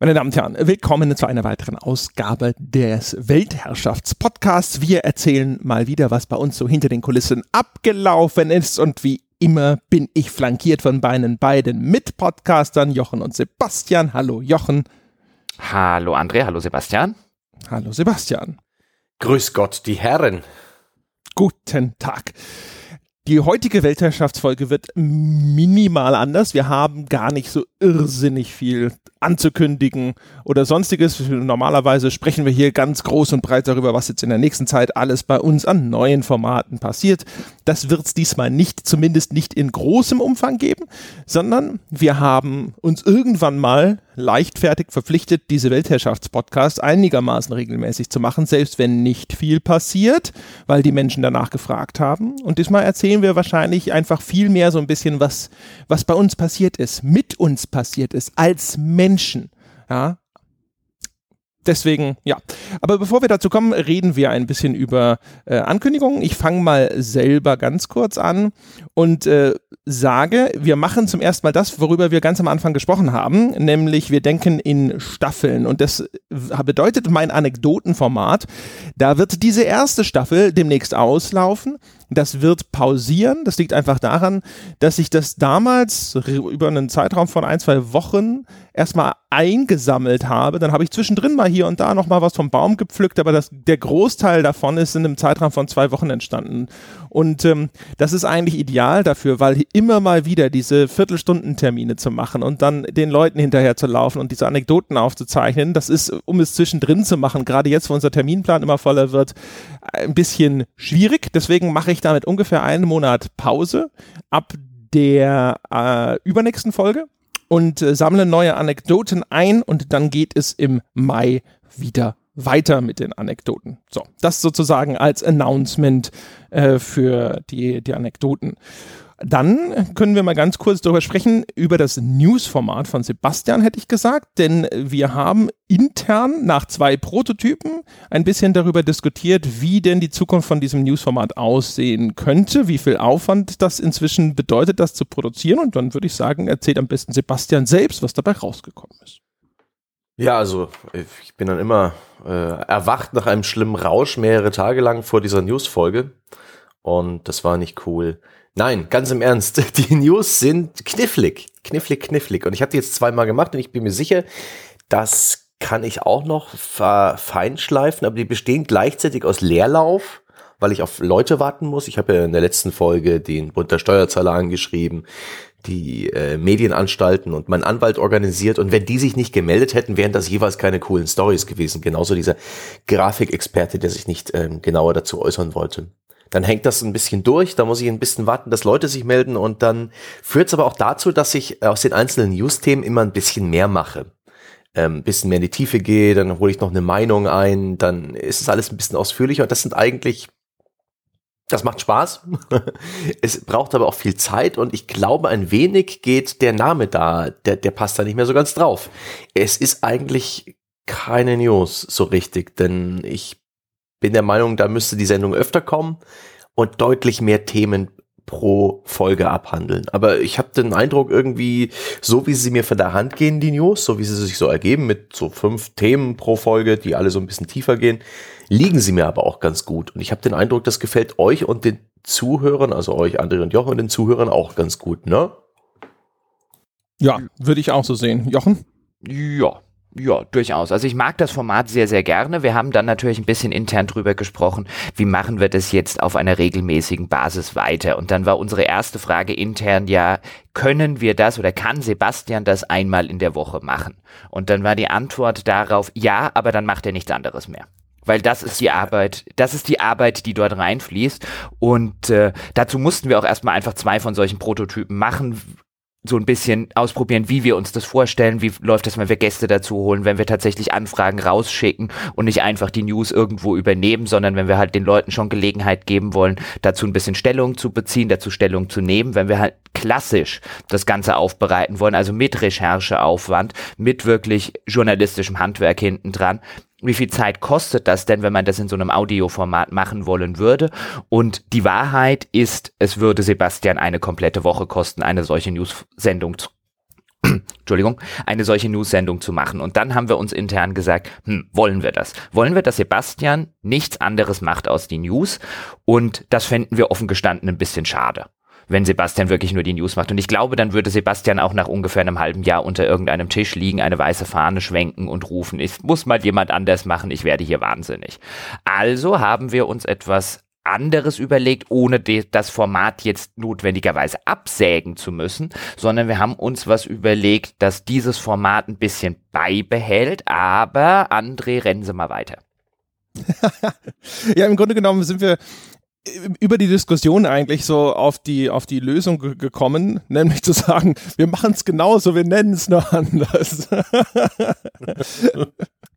Meine Damen und Herren, willkommen zu einer weiteren Ausgabe des Weltherrschaftspodcasts. Wir erzählen mal wieder, was bei uns so hinter den Kulissen abgelaufen ist und wie immer bin ich flankiert von meinen beiden Mitpodcastern Jochen und Sebastian. Hallo Jochen. Hallo André, hallo Sebastian. Hallo Sebastian. Grüß Gott, die Herren. Guten Tag. Die heutige Weltherrschaftsfolge wird minimal anders. Wir haben gar nicht so irrsinnig viel anzukündigen oder sonstiges. Normalerweise sprechen wir hier ganz groß und breit darüber, was jetzt in der nächsten Zeit alles bei uns an neuen Formaten passiert. Das wird es diesmal nicht, zumindest nicht in großem Umfang geben, sondern wir haben uns irgendwann mal leichtfertig verpflichtet, diese Weltherrschaftspodcasts einigermaßen regelmäßig zu machen, selbst wenn nicht viel passiert, weil die Menschen danach gefragt haben. Und diesmal erzählen wir wahrscheinlich einfach viel mehr so ein bisschen, was, was bei uns passiert ist, mit uns passiert ist, als Menschen. Ja, deswegen, ja. Aber bevor wir dazu kommen, reden wir ein bisschen über äh, Ankündigungen. Ich fange mal selber ganz kurz an und äh, sage, wir machen zum ersten Mal das, worüber wir ganz am Anfang gesprochen haben, nämlich wir denken in Staffeln. Und das äh, bedeutet mein Anekdotenformat. Da wird diese erste Staffel demnächst auslaufen. Das wird pausieren. Das liegt einfach daran, dass ich das damals über einen Zeitraum von ein, zwei Wochen erstmal eingesammelt habe. Dann habe ich zwischendrin mal hier und da nochmal was vom Baum gepflückt, aber das, der Großteil davon ist in einem Zeitraum von zwei Wochen entstanden. Und ähm, das ist eigentlich ideal dafür, weil immer mal wieder diese Viertelstundentermine zu machen und dann den Leuten hinterher zu laufen und diese Anekdoten aufzuzeichnen, das ist, um es zwischendrin zu machen, gerade jetzt, wo unser Terminplan immer voller wird, ein bisschen schwierig. Deswegen mache ich damit ungefähr einen Monat Pause ab der äh, übernächsten Folge und äh, sammle neue Anekdoten ein und dann geht es im Mai wieder weiter mit den Anekdoten. So, das sozusagen als Announcement äh, für die, die Anekdoten. Dann können wir mal ganz kurz darüber sprechen, über das News-Format von Sebastian, hätte ich gesagt, denn wir haben intern nach zwei Prototypen ein bisschen darüber diskutiert, wie denn die Zukunft von diesem News-Format aussehen könnte, wie viel Aufwand das inzwischen bedeutet, das zu produzieren. Und dann würde ich sagen, erzählt am besten Sebastian selbst, was dabei rausgekommen ist. Ja, also ich bin dann immer äh, erwacht nach einem schlimmen Rausch mehrere Tage lang vor dieser News-Folge. Und das war nicht cool. Nein, ganz im Ernst. Die News sind knifflig. Knifflig, knifflig. Und ich habe die jetzt zweimal gemacht und ich bin mir sicher, das kann ich auch noch feinschleifen, aber die bestehen gleichzeitig aus Leerlauf, weil ich auf Leute warten muss. Ich habe ja in der letzten Folge den Bund der Steuerzahler angeschrieben, die äh, Medienanstalten und mein Anwalt organisiert. Und wenn die sich nicht gemeldet hätten, wären das jeweils keine coolen Stories gewesen. Genauso dieser Grafikexperte, der sich nicht ähm, genauer dazu äußern wollte dann hängt das ein bisschen durch, da muss ich ein bisschen warten, dass Leute sich melden und dann führt es aber auch dazu, dass ich aus den einzelnen News-Themen immer ein bisschen mehr mache. Ähm, bisschen mehr in die Tiefe gehe, dann hole ich noch eine Meinung ein, dann ist es alles ein bisschen ausführlicher und das sind eigentlich das macht Spaß. es braucht aber auch viel Zeit und ich glaube, ein wenig geht der Name da, der, der passt da nicht mehr so ganz drauf. Es ist eigentlich keine News so richtig, denn ich bin der Meinung, da müsste die Sendung öfter kommen und deutlich mehr Themen pro Folge abhandeln. Aber ich habe den Eindruck, irgendwie, so wie sie mir von der Hand gehen, die News, so wie sie sich so ergeben, mit so fünf Themen pro Folge, die alle so ein bisschen tiefer gehen, liegen sie mir aber auch ganz gut. Und ich habe den Eindruck, das gefällt euch und den Zuhörern, also euch, André und Jochen und den Zuhörern auch ganz gut, ne? Ja, würde ich auch so sehen. Jochen? Ja, ja, durchaus. Also ich mag das Format sehr, sehr gerne. Wir haben dann natürlich ein bisschen intern drüber gesprochen, wie machen wir das jetzt auf einer regelmäßigen Basis weiter. Und dann war unsere erste Frage intern ja, können wir das oder kann Sebastian das einmal in der Woche machen? Und dann war die Antwort darauf, ja, aber dann macht er nichts anderes mehr weil das ist die Arbeit, das ist die Arbeit, die dort reinfließt. Und äh, dazu mussten wir auch erstmal einfach zwei von solchen Prototypen machen so ein bisschen ausprobieren, wie wir uns das vorstellen, wie läuft das, wenn wir Gäste dazu holen, wenn wir tatsächlich Anfragen rausschicken und nicht einfach die News irgendwo übernehmen, sondern wenn wir halt den Leuten schon Gelegenheit geben wollen, dazu ein bisschen Stellung zu beziehen, dazu Stellung zu nehmen, wenn wir halt klassisch das Ganze aufbereiten wollen, also mit Rechercheaufwand, mit wirklich journalistischem Handwerk hinten dran, wie viel Zeit kostet das denn, wenn man das in so einem Audioformat machen wollen würde? Und die Wahrheit ist, es würde Sebastian eine komplette Woche kosten, eine solche News-Sendung zu Entschuldigung, eine solche News-Sendung zu machen. Und dann haben wir uns intern gesagt, hm, wollen wir das? Wollen wir, dass Sebastian nichts anderes macht aus die News? Und das fänden wir offen gestanden ein bisschen schade wenn Sebastian wirklich nur die News macht. Und ich glaube, dann würde Sebastian auch nach ungefähr einem halben Jahr unter irgendeinem Tisch liegen, eine weiße Fahne schwenken und rufen, es muss mal jemand anders machen, ich werde hier wahnsinnig. Also haben wir uns etwas anderes überlegt, ohne das Format jetzt notwendigerweise absägen zu müssen, sondern wir haben uns was überlegt, dass dieses Format ein bisschen beibehält, aber André, rennen Sie mal weiter. ja, im Grunde genommen sind wir über die Diskussion eigentlich so auf die, auf die Lösung gekommen, nämlich zu sagen, wir machen es genauso, wir nennen es nur anders.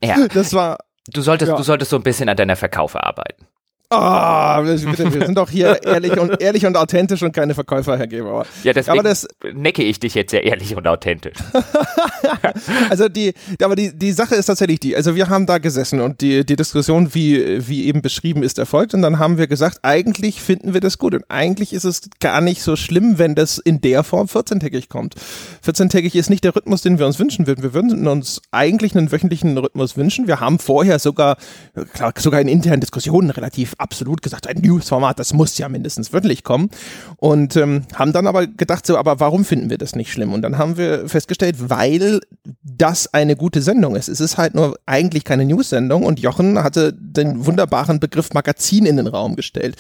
ja. Das war. Du solltest, ja. du solltest so ein bisschen an deiner Verkaufe arbeiten. Ah, oh, wir sind doch hier ehrlich und, ehrlich und authentisch und keine Verkäufer, Herr Geber. Ja, deswegen aber das, necke ich dich jetzt sehr ehrlich und authentisch. also die, aber die, die Sache ist tatsächlich die, also wir haben da gesessen und die, die Diskussion, wie, wie eben beschrieben, ist erfolgt und dann haben wir gesagt, eigentlich finden wir das gut und eigentlich ist es gar nicht so schlimm, wenn das in der Form 14-tägig kommt. 14-tägig ist nicht der Rhythmus, den wir uns wünschen würden. Wir würden uns eigentlich einen wöchentlichen Rhythmus wünschen. Wir haben vorher sogar, klar, sogar in internen Diskussionen relativ absolut gesagt, ein News-Format, das muss ja mindestens wöchentlich kommen. Und ähm, haben dann aber gedacht, so, aber warum finden wir das nicht schlimm? Und dann haben wir festgestellt, weil das eine gute Sendung ist. Es ist halt nur eigentlich keine News-Sendung und Jochen hatte den wunderbaren Begriff Magazin in den Raum gestellt.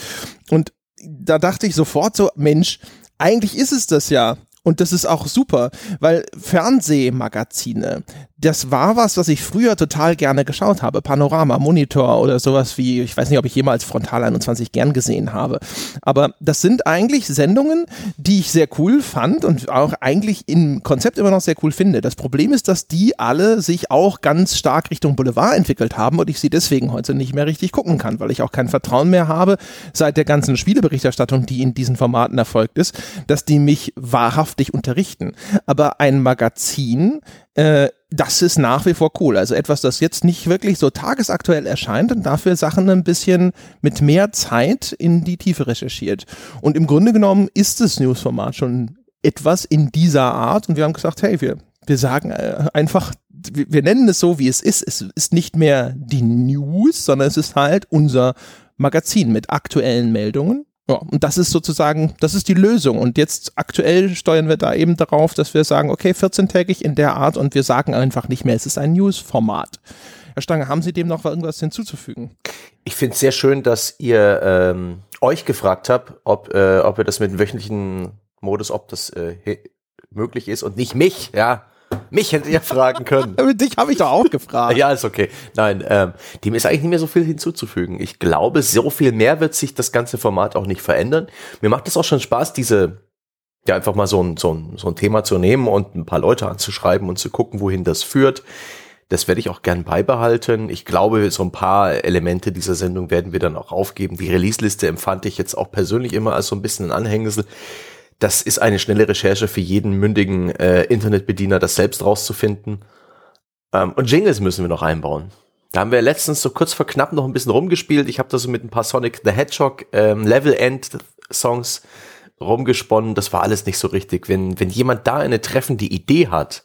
Und da dachte ich sofort so, Mensch, eigentlich ist es das ja. Und das ist auch super, weil Fernsehmagazine, das war was, was ich früher total gerne geschaut habe. Panorama, Monitor oder sowas wie, ich weiß nicht, ob ich jemals Frontal 21 gern gesehen habe. Aber das sind eigentlich Sendungen, die ich sehr cool fand und auch eigentlich im Konzept immer noch sehr cool finde. Das Problem ist, dass die alle sich auch ganz stark Richtung Boulevard entwickelt haben und ich sie deswegen heute nicht mehr richtig gucken kann, weil ich auch kein Vertrauen mehr habe seit der ganzen Spieleberichterstattung, die in diesen Formaten erfolgt ist, dass die mich wahrhaftig unterrichten. Aber ein Magazin äh, das ist nach wie vor cool. Also etwas, das jetzt nicht wirklich so tagesaktuell erscheint und dafür Sachen ein bisschen mit mehr Zeit in die Tiefe recherchiert. Und im Grunde genommen ist das Newsformat schon etwas in dieser Art und wir haben gesagt, hey, wir, wir sagen äh, einfach, wir, wir nennen es so, wie es ist. Es ist nicht mehr die News, sondern es ist halt unser Magazin mit aktuellen Meldungen ja, und das ist sozusagen, das ist die Lösung. Und jetzt aktuell steuern wir da eben darauf, dass wir sagen, okay, 14-tägig in der Art und wir sagen einfach nicht mehr, es ist ein News-Format. Herr Stange, haben Sie dem noch irgendwas hinzuzufügen? Ich finde es sehr schön, dass ihr ähm, euch gefragt habt, ob, äh, ob ihr das mit dem wöchentlichen Modus, ob das äh, möglich ist und nicht mich, ja. Mich hättet ihr fragen können. Dich habe ich doch auch gefragt. Ja, ist okay. Nein, ähm, dem ist eigentlich nicht mehr so viel hinzuzufügen. Ich glaube, so viel mehr wird sich das ganze Format auch nicht verändern. Mir macht es auch schon Spaß, diese, ja, einfach mal so ein, so, ein, so ein Thema zu nehmen und ein paar Leute anzuschreiben und zu gucken, wohin das führt. Das werde ich auch gern beibehalten. Ich glaube, so ein paar Elemente dieser Sendung werden wir dann auch aufgeben. Die Release-Liste empfand ich jetzt auch persönlich immer als so ein bisschen ein Anhängsel das ist eine schnelle Recherche für jeden mündigen äh, Internetbediener, das selbst rauszufinden. Ähm, und Jingles müssen wir noch einbauen. Da haben wir letztens so kurz vor knapp noch ein bisschen rumgespielt. Ich habe da so mit ein paar Sonic the Hedgehog ähm, Level End Songs rumgesponnen. Das war alles nicht so richtig. Wenn, wenn jemand da eine treffende Idee hat,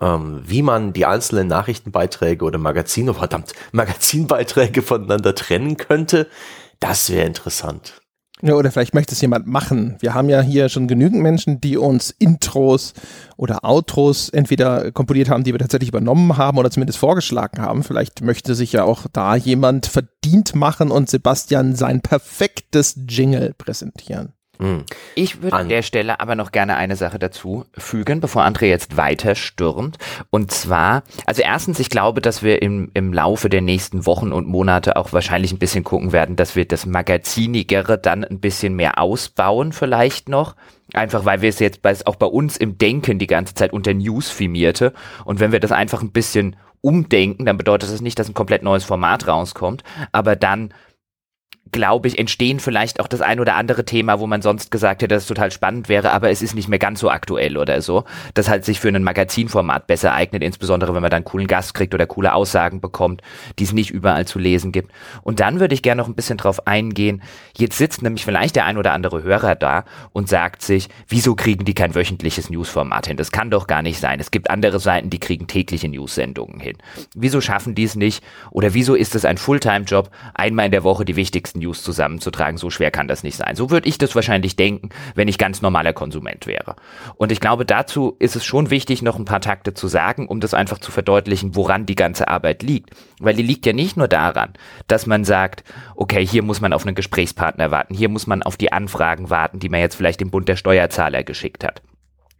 ähm, wie man die einzelnen Nachrichtenbeiträge oder Magazine, oh verdammt, Magazinbeiträge voneinander trennen könnte, das wäre interessant. Ja, oder vielleicht möchte es jemand machen. Wir haben ja hier schon genügend Menschen, die uns Intros oder Outros entweder komponiert haben, die wir tatsächlich übernommen haben oder zumindest vorgeschlagen haben. Vielleicht möchte sich ja auch da jemand verdient machen und Sebastian sein perfektes Jingle präsentieren. Hm. Ich würde an der Stelle aber noch gerne eine Sache dazu fügen, bevor André jetzt weiter stürmt. Und zwar, also erstens, ich glaube, dass wir im, im Laufe der nächsten Wochen und Monate auch wahrscheinlich ein bisschen gucken werden, dass wir das Magazinigere dann ein bisschen mehr ausbauen, vielleicht noch. Einfach weil wir es jetzt bei, auch bei uns im Denken die ganze Zeit unter News firmierte. Und wenn wir das einfach ein bisschen umdenken, dann bedeutet das nicht, dass ein komplett neues Format rauskommt, aber dann glaube ich, entstehen vielleicht auch das ein oder andere Thema, wo man sonst gesagt hätte, dass es total spannend wäre, aber es ist nicht mehr ganz so aktuell oder so, das halt sich für ein Magazinformat besser eignet, insbesondere wenn man dann coolen Gast kriegt oder coole Aussagen bekommt, die es nicht überall zu lesen gibt. Und dann würde ich gerne noch ein bisschen drauf eingehen. Jetzt sitzt nämlich vielleicht der ein oder andere Hörer da und sagt sich, wieso kriegen die kein wöchentliches Newsformat hin? Das kann doch gar nicht sein. Es gibt andere Seiten, die kriegen tägliche News-Sendungen hin. Wieso schaffen die es nicht? Oder wieso ist es ein Fulltime-Job, einmal in der Woche die wichtigsten News zusammenzutragen. So schwer kann das nicht sein. So würde ich das wahrscheinlich denken, wenn ich ganz normaler Konsument wäre. Und ich glaube, dazu ist es schon wichtig, noch ein paar Takte zu sagen, um das einfach zu verdeutlichen, woran die ganze Arbeit liegt. Weil die liegt ja nicht nur daran, dass man sagt, okay, hier muss man auf einen Gesprächspartner warten, hier muss man auf die Anfragen warten, die man jetzt vielleicht dem Bund der Steuerzahler geschickt hat.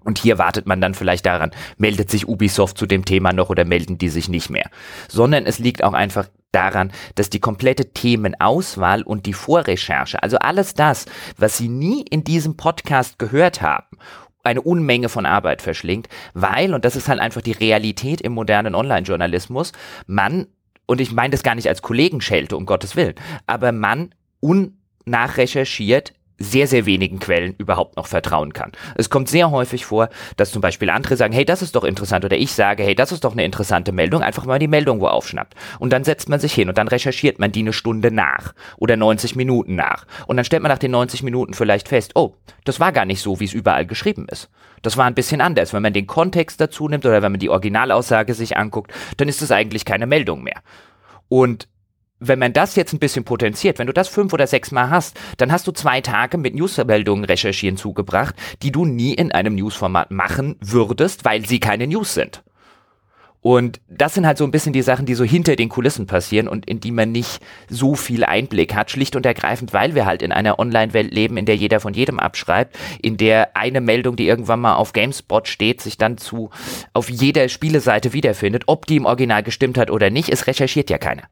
Und hier wartet man dann vielleicht daran, meldet sich Ubisoft zu dem Thema noch oder melden die sich nicht mehr. Sondern es liegt auch einfach daran, dass die komplette Themenauswahl und die Vorrecherche, also alles das, was Sie nie in diesem Podcast gehört haben, eine Unmenge von Arbeit verschlingt, weil, und das ist halt einfach die Realität im modernen Online-Journalismus, man, und ich meine das gar nicht als Kollegenschelte, um Gottes Willen, aber man unnachrecherchiert sehr, sehr wenigen Quellen überhaupt noch vertrauen kann. Es kommt sehr häufig vor, dass zum Beispiel andere sagen, hey, das ist doch interessant, oder ich sage, hey, das ist doch eine interessante Meldung, einfach mal die Meldung wo aufschnappt. Und dann setzt man sich hin und dann recherchiert man die eine Stunde nach oder 90 Minuten nach. Und dann stellt man nach den 90 Minuten vielleicht fest, oh, das war gar nicht so, wie es überall geschrieben ist. Das war ein bisschen anders. Wenn man den Kontext dazu nimmt oder wenn man die Originalaussage sich anguckt, dann ist es eigentlich keine Meldung mehr. Und wenn man das jetzt ein bisschen potenziert, wenn du das fünf oder sechs Mal hast, dann hast du zwei Tage mit Newsmeldungen recherchieren zugebracht, die du nie in einem Newsformat machen würdest, weil sie keine News sind. Und das sind halt so ein bisschen die Sachen, die so hinter den Kulissen passieren und in die man nicht so viel Einblick hat, schlicht und ergreifend, weil wir halt in einer Online-Welt leben, in der jeder von jedem abschreibt, in der eine Meldung, die irgendwann mal auf GameSpot steht, sich dann zu auf jeder Spieleseite wiederfindet, ob die im Original gestimmt hat oder nicht, es recherchiert ja keiner.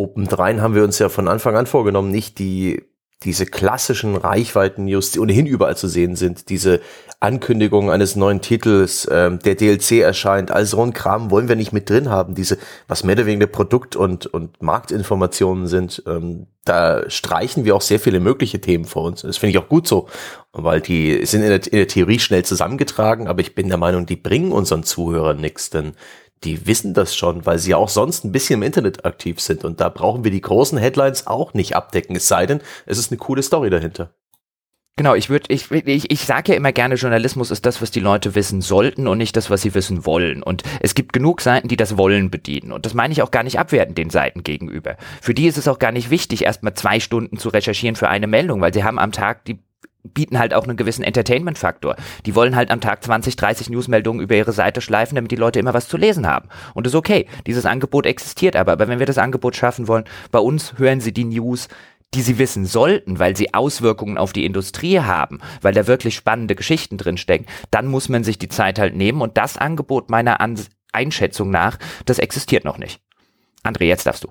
Obendrein haben wir uns ja von Anfang an vorgenommen, nicht die diese klassischen Reichweiten-News, die ohnehin überall zu sehen sind, diese Ankündigung eines neuen Titels, ähm, der DLC erscheint, all so ein Kram wollen wir nicht mit drin haben, diese, was mehr oder weniger Produkt- und, und Marktinformationen sind, ähm, da streichen wir auch sehr viele mögliche Themen vor uns. Das finde ich auch gut so, weil die sind in der, in der Theorie schnell zusammengetragen, aber ich bin der Meinung, die bringen unseren Zuhörern nichts, denn die wissen das schon, weil sie auch sonst ein bisschen im Internet aktiv sind. Und da brauchen wir die großen Headlines auch nicht abdecken, es sei denn, es ist eine coole Story dahinter. Genau, ich würde, ich, ich, ich sage ja immer gerne, Journalismus ist das, was die Leute wissen sollten und nicht das, was sie wissen wollen. Und es gibt genug Seiten, die das Wollen bedienen. Und das meine ich auch gar nicht abwertend den Seiten gegenüber. Für die ist es auch gar nicht wichtig, erstmal zwei Stunden zu recherchieren für eine Meldung, weil sie haben am Tag die bieten halt auch einen gewissen Entertainment-Faktor. Die wollen halt am Tag 20, 30 Newsmeldungen über ihre Seite schleifen, damit die Leute immer was zu lesen haben. Und das ist okay. Dieses Angebot existiert aber. Aber wenn wir das Angebot schaffen wollen, bei uns hören sie die News, die sie wissen sollten, weil sie Auswirkungen auf die Industrie haben, weil da wirklich spannende Geschichten drinstecken, dann muss man sich die Zeit halt nehmen. Und das Angebot meiner An Einschätzung nach, das existiert noch nicht. André, jetzt darfst du.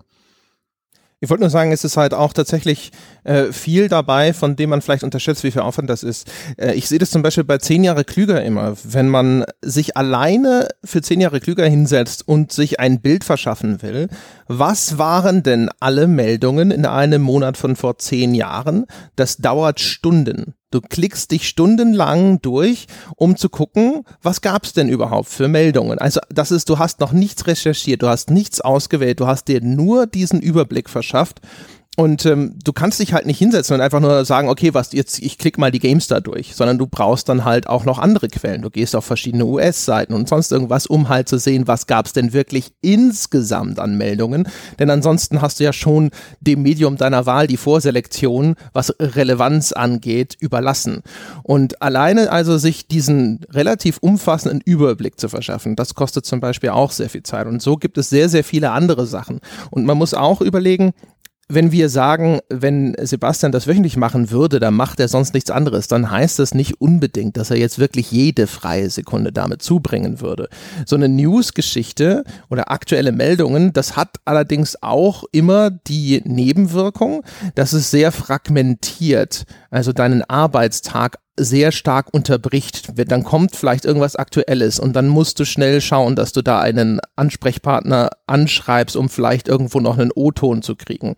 Ich wollte nur sagen, es ist halt auch tatsächlich äh, viel dabei, von dem man vielleicht unterschätzt, wie viel Aufwand das ist. Äh, ich sehe das zum Beispiel bei zehn Jahre klüger immer. Wenn man sich alleine für zehn Jahre klüger hinsetzt und sich ein Bild verschaffen will, was waren denn alle Meldungen in einem Monat von vor zehn Jahren? Das dauert Stunden. Du klickst dich stundenlang durch, um zu gucken, was gab's denn überhaupt für Meldungen. Also das ist, du hast noch nichts recherchiert, du hast nichts ausgewählt, du hast dir nur diesen Überblick verschafft und ähm, du kannst dich halt nicht hinsetzen und einfach nur sagen, okay, was jetzt, ich klicke mal die Games da durch, sondern du brauchst dann halt auch noch andere Quellen. Du gehst auf verschiedene US-Seiten und sonst irgendwas, um halt zu sehen, was gab es denn wirklich insgesamt an Meldungen. Denn ansonsten hast du ja schon dem Medium deiner Wahl die Vorselektion, was Relevanz angeht, überlassen. Und alleine also sich diesen relativ umfassenden Überblick zu verschaffen, das kostet zum Beispiel auch sehr viel Zeit. Und so gibt es sehr, sehr viele andere Sachen. Und man muss auch überlegen, wenn wir sagen, wenn Sebastian das wöchentlich machen würde, dann macht er sonst nichts anderes, dann heißt das nicht unbedingt, dass er jetzt wirklich jede freie Sekunde damit zubringen würde. So eine News-Geschichte oder aktuelle Meldungen, das hat allerdings auch immer die Nebenwirkung, dass es sehr fragmentiert, also deinen Arbeitstag sehr stark unterbricht. Dann kommt vielleicht irgendwas Aktuelles und dann musst du schnell schauen, dass du da einen Ansprechpartner anschreibst, um vielleicht irgendwo noch einen O-Ton zu kriegen.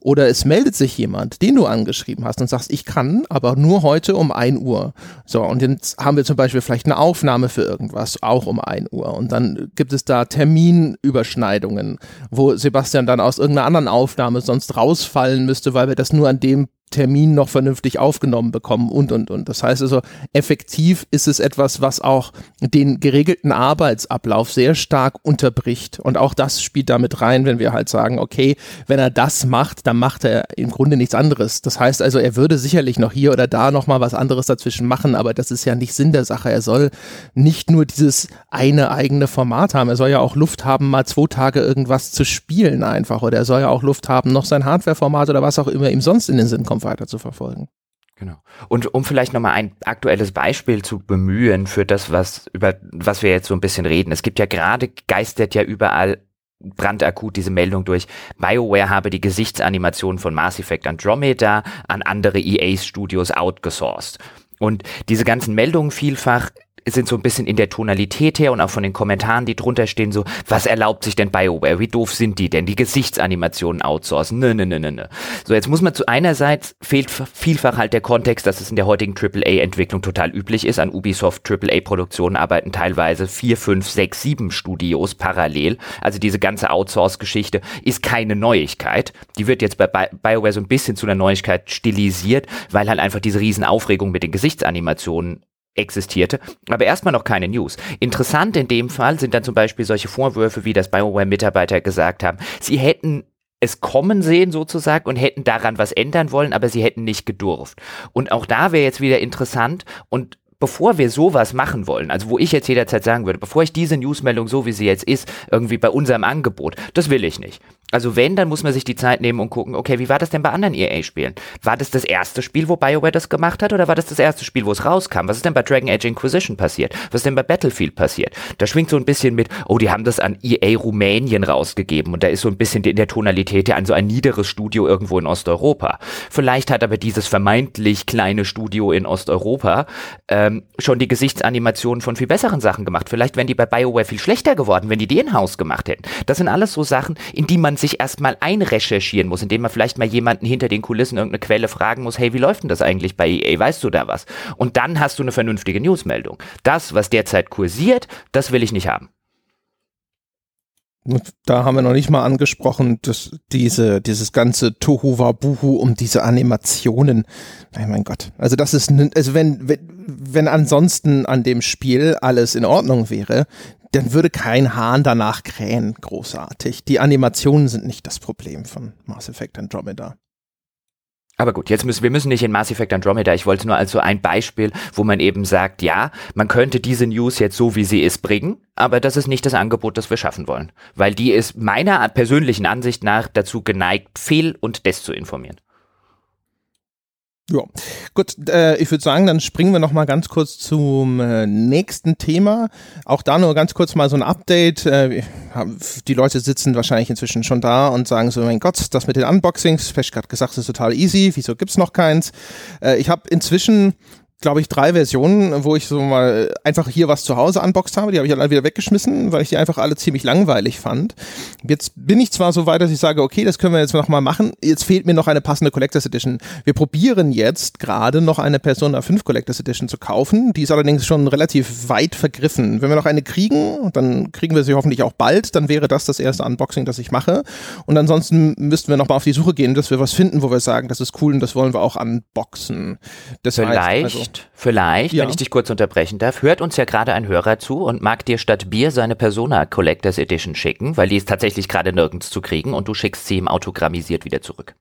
Oder es meldet sich jemand, den du angeschrieben hast und sagst, ich kann, aber nur heute um 1 Uhr. So, und jetzt haben wir zum Beispiel vielleicht eine Aufnahme für irgendwas, auch um 1 Uhr. Und dann gibt es da Terminüberschneidungen, wo Sebastian dann aus irgendeiner anderen Aufnahme sonst rausfallen müsste, weil wir das nur an dem Termin noch vernünftig aufgenommen bekommen und, und, und. Das heißt also, effektiv ist es etwas, was auch den geregelten Arbeitsablauf sehr stark unterbricht. Und auch das spielt damit rein, wenn wir halt sagen, okay, wenn er das macht, dann macht er im Grunde nichts anderes. Das heißt also, er würde sicherlich noch hier oder da nochmal was anderes dazwischen machen, aber das ist ja nicht Sinn der Sache. Er soll nicht nur dieses eine eigene Format haben, er soll ja auch Luft haben, mal zwei Tage irgendwas zu spielen einfach. Oder er soll ja auch Luft haben, noch sein Hardware-Format oder was auch immer ihm sonst in den Sinn kommt Plattform weiter zu verfolgen. Genau. Und um vielleicht nochmal ein aktuelles Beispiel zu bemühen für das, was, über was wir jetzt so ein bisschen reden. Es gibt ja gerade, geistert ja überall brandakut diese Meldung durch. BioWare habe die Gesichtsanimation von Mass Effect Andromeda an andere EA-Studios outgesourced. Und diese ganzen Meldungen vielfach sind so ein bisschen in der Tonalität her und auch von den Kommentaren, die drunter stehen, so, was erlaubt sich denn BioWare? Wie doof sind die denn? Die Gesichtsanimationen outsourcen? Nö, nö, nö, nö, nö. So, jetzt muss man zu einerseits fehlt vielfach halt der Kontext, dass es in der heutigen AAA-Entwicklung total üblich ist. An Ubisoft AAA-Produktionen arbeiten teilweise vier, fünf, sechs, sieben Studios parallel. Also diese ganze Outsource-Geschichte ist keine Neuigkeit. Die wird jetzt bei BioWare so ein bisschen zu einer Neuigkeit stilisiert, weil halt einfach diese Riesenaufregung mit den Gesichtsanimationen existierte, aber erstmal noch keine News. Interessant in dem Fall sind dann zum Beispiel solche Vorwürfe, wie das BioWare-Mitarbeiter gesagt haben, sie hätten es kommen sehen sozusagen und hätten daran was ändern wollen, aber sie hätten nicht gedurft. Und auch da wäre jetzt wieder interessant und bevor wir sowas machen wollen, also wo ich jetzt jederzeit sagen würde, bevor ich diese Newsmeldung so wie sie jetzt ist, irgendwie bei unserem Angebot, das will ich nicht. Also wenn, dann muss man sich die Zeit nehmen und gucken, okay, wie war das denn bei anderen EA-Spielen? War das das erste Spiel, wo BioWare das gemacht hat oder war das das erste Spiel, wo es rauskam? Was ist denn bei Dragon Age Inquisition passiert? Was ist denn bei Battlefield passiert? Da schwingt so ein bisschen mit, oh, die haben das an EA Rumänien rausgegeben und da ist so ein bisschen in der Tonalität ja an so ein niederes Studio irgendwo in Osteuropa. Vielleicht hat aber dieses vermeintlich kleine Studio in Osteuropa ähm, schon die Gesichtsanimationen von viel besseren Sachen gemacht. Vielleicht wären die bei BioWare viel schlechter geworden, wenn die die in-house gemacht hätten. Das sind alles so Sachen, in die man sich erstmal einrecherchieren muss, indem man vielleicht mal jemanden hinter den Kulissen irgendeine Quelle fragen muss, hey, wie läuft denn das eigentlich bei EA? Weißt du da was? Und dann hast du eine vernünftige Newsmeldung. Das, was derzeit kursiert, das will ich nicht haben. Da haben wir noch nicht mal angesprochen, dass diese, dieses ganze Tohu Wabuhu um diese Animationen. Nein, mein Gott. Also das ist, also wenn, wenn, wenn ansonsten an dem Spiel alles in Ordnung wäre, dann würde kein Hahn danach krähen, großartig. Die Animationen sind nicht das Problem von Mass Effect Andromeda. Aber gut, jetzt müssen wir müssen nicht in Mass Effect Andromeda. Ich wollte nur also ein Beispiel, wo man eben sagt, ja, man könnte diese News jetzt so wie sie ist bringen, aber das ist nicht das Angebot, das wir schaffen wollen, weil die ist meiner persönlichen Ansicht nach dazu geneigt, fehl und desinformieren. Ja, gut, äh, ich würde sagen, dann springen wir noch mal ganz kurz zum äh, nächsten Thema. Auch da nur ganz kurz mal so ein Update. Äh, die Leute sitzen wahrscheinlich inzwischen schon da und sagen so, mein Gott, das mit den Unboxings, ich gerade gesagt, ist total easy, wieso gibt's noch keins? Äh, ich habe inzwischen glaube ich, drei Versionen, wo ich so mal einfach hier was zu Hause unboxed habe. Die habe ich alle wieder weggeschmissen, weil ich die einfach alle ziemlich langweilig fand. Jetzt bin ich zwar so weit, dass ich sage, okay, das können wir jetzt noch mal machen. Jetzt fehlt mir noch eine passende Collectors Edition. Wir probieren jetzt gerade noch eine Persona 5 Collectors Edition zu kaufen. Die ist allerdings schon relativ weit vergriffen. Wenn wir noch eine kriegen, dann kriegen wir sie hoffentlich auch bald. Dann wäre das das erste Unboxing, das ich mache. Und ansonsten müssten wir noch mal auf die Suche gehen, dass wir was finden, wo wir sagen, das ist cool und das wollen wir auch unboxen. Das Vielleicht heißt, also, vielleicht, vielleicht, ja. wenn ich dich kurz unterbrechen darf, hört uns ja gerade ein Hörer zu und mag dir statt Bier seine Persona Collectors Edition schicken, weil die ist tatsächlich gerade nirgends zu kriegen und du schickst sie ihm autogrammisiert wieder zurück.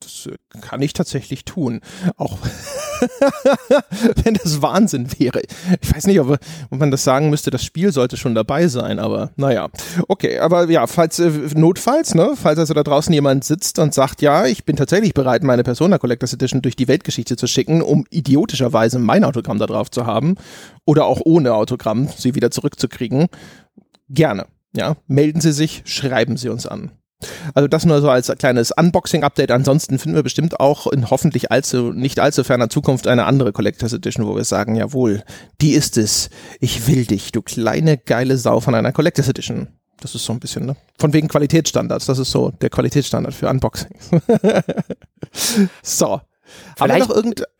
Das äh, kann ich tatsächlich tun. Auch wenn das Wahnsinn wäre. Ich weiß nicht, ob, man das sagen müsste, das Spiel sollte schon dabei sein, aber naja. Okay, aber ja, falls äh, notfalls, ne, falls also da draußen jemand sitzt und sagt, ja, ich bin tatsächlich bereit, meine Persona Collectors Edition durch die Weltgeschichte zu schicken, um idiotischerweise mein Autogramm da drauf zu haben oder auch ohne Autogramm sie wieder zurückzukriegen, gerne. Ja, melden Sie sich, schreiben Sie uns an. Also das nur so als kleines Unboxing-Update. Ansonsten finden wir bestimmt auch in hoffentlich allzu, nicht allzu ferner Zukunft eine andere Collectors Edition, wo wir sagen, jawohl, die ist es. Ich will dich, du kleine geile Sau von einer Collectors Edition. Das ist so ein bisschen, ne? Von wegen Qualitätsstandards. Das ist so der Qualitätsstandard für Unboxings. so. Vielleicht,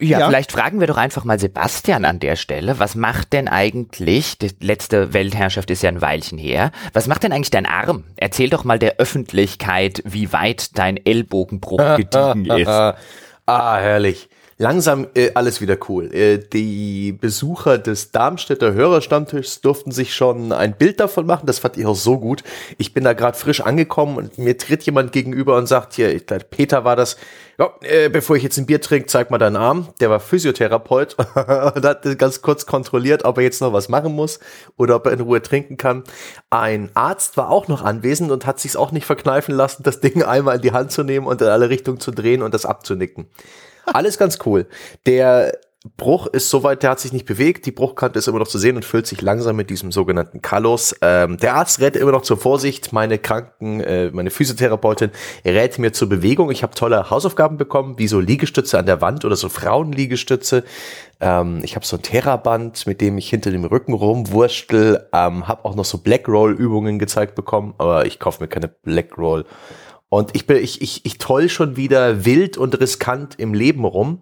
ja, ja, vielleicht fragen wir doch einfach mal Sebastian an der Stelle. Was macht denn eigentlich, die letzte Weltherrschaft ist ja ein Weilchen her, was macht denn eigentlich dein Arm? Erzähl doch mal der Öffentlichkeit, wie weit dein Ellbogenbruch gediegen ist. ah, herrlich langsam äh, alles wieder cool. Äh, die Besucher des Darmstädter Hörerstammtischs durften sich schon ein Bild davon machen. Das fand ich auch so gut. Ich bin da gerade frisch angekommen und mir tritt jemand gegenüber und sagt hier, ich glaube, Peter war das. Ja, äh, bevor ich jetzt ein Bier trinke, zeig mal deinen Arm. Der war Physiotherapeut und hat ganz kurz kontrolliert, ob er jetzt noch was machen muss oder ob er in Ruhe trinken kann. Ein Arzt war auch noch anwesend und hat sich auch nicht verkneifen lassen, das Ding einmal in die Hand zu nehmen und in alle Richtungen zu drehen und das abzunicken. Alles ganz cool. Der Bruch ist soweit, der hat sich nicht bewegt. Die Bruchkante ist immer noch zu sehen und füllt sich langsam mit diesem sogenannten Kalos. Ähm, der Arzt rät immer noch zur Vorsicht. Meine Kranken, äh, meine Physiotherapeutin rät mir zur Bewegung. Ich habe tolle Hausaufgaben bekommen, wie so Liegestütze an der Wand oder so Frauenliegestütze. Ähm, ich habe so ein Terraband, mit dem ich hinter dem Rücken rumwurstel. Ähm, habe auch noch so Black Roll Übungen gezeigt bekommen, aber ich kaufe mir keine Black Roll und ich bin, ich, ich, ich toll schon wieder wild und riskant im Leben rum.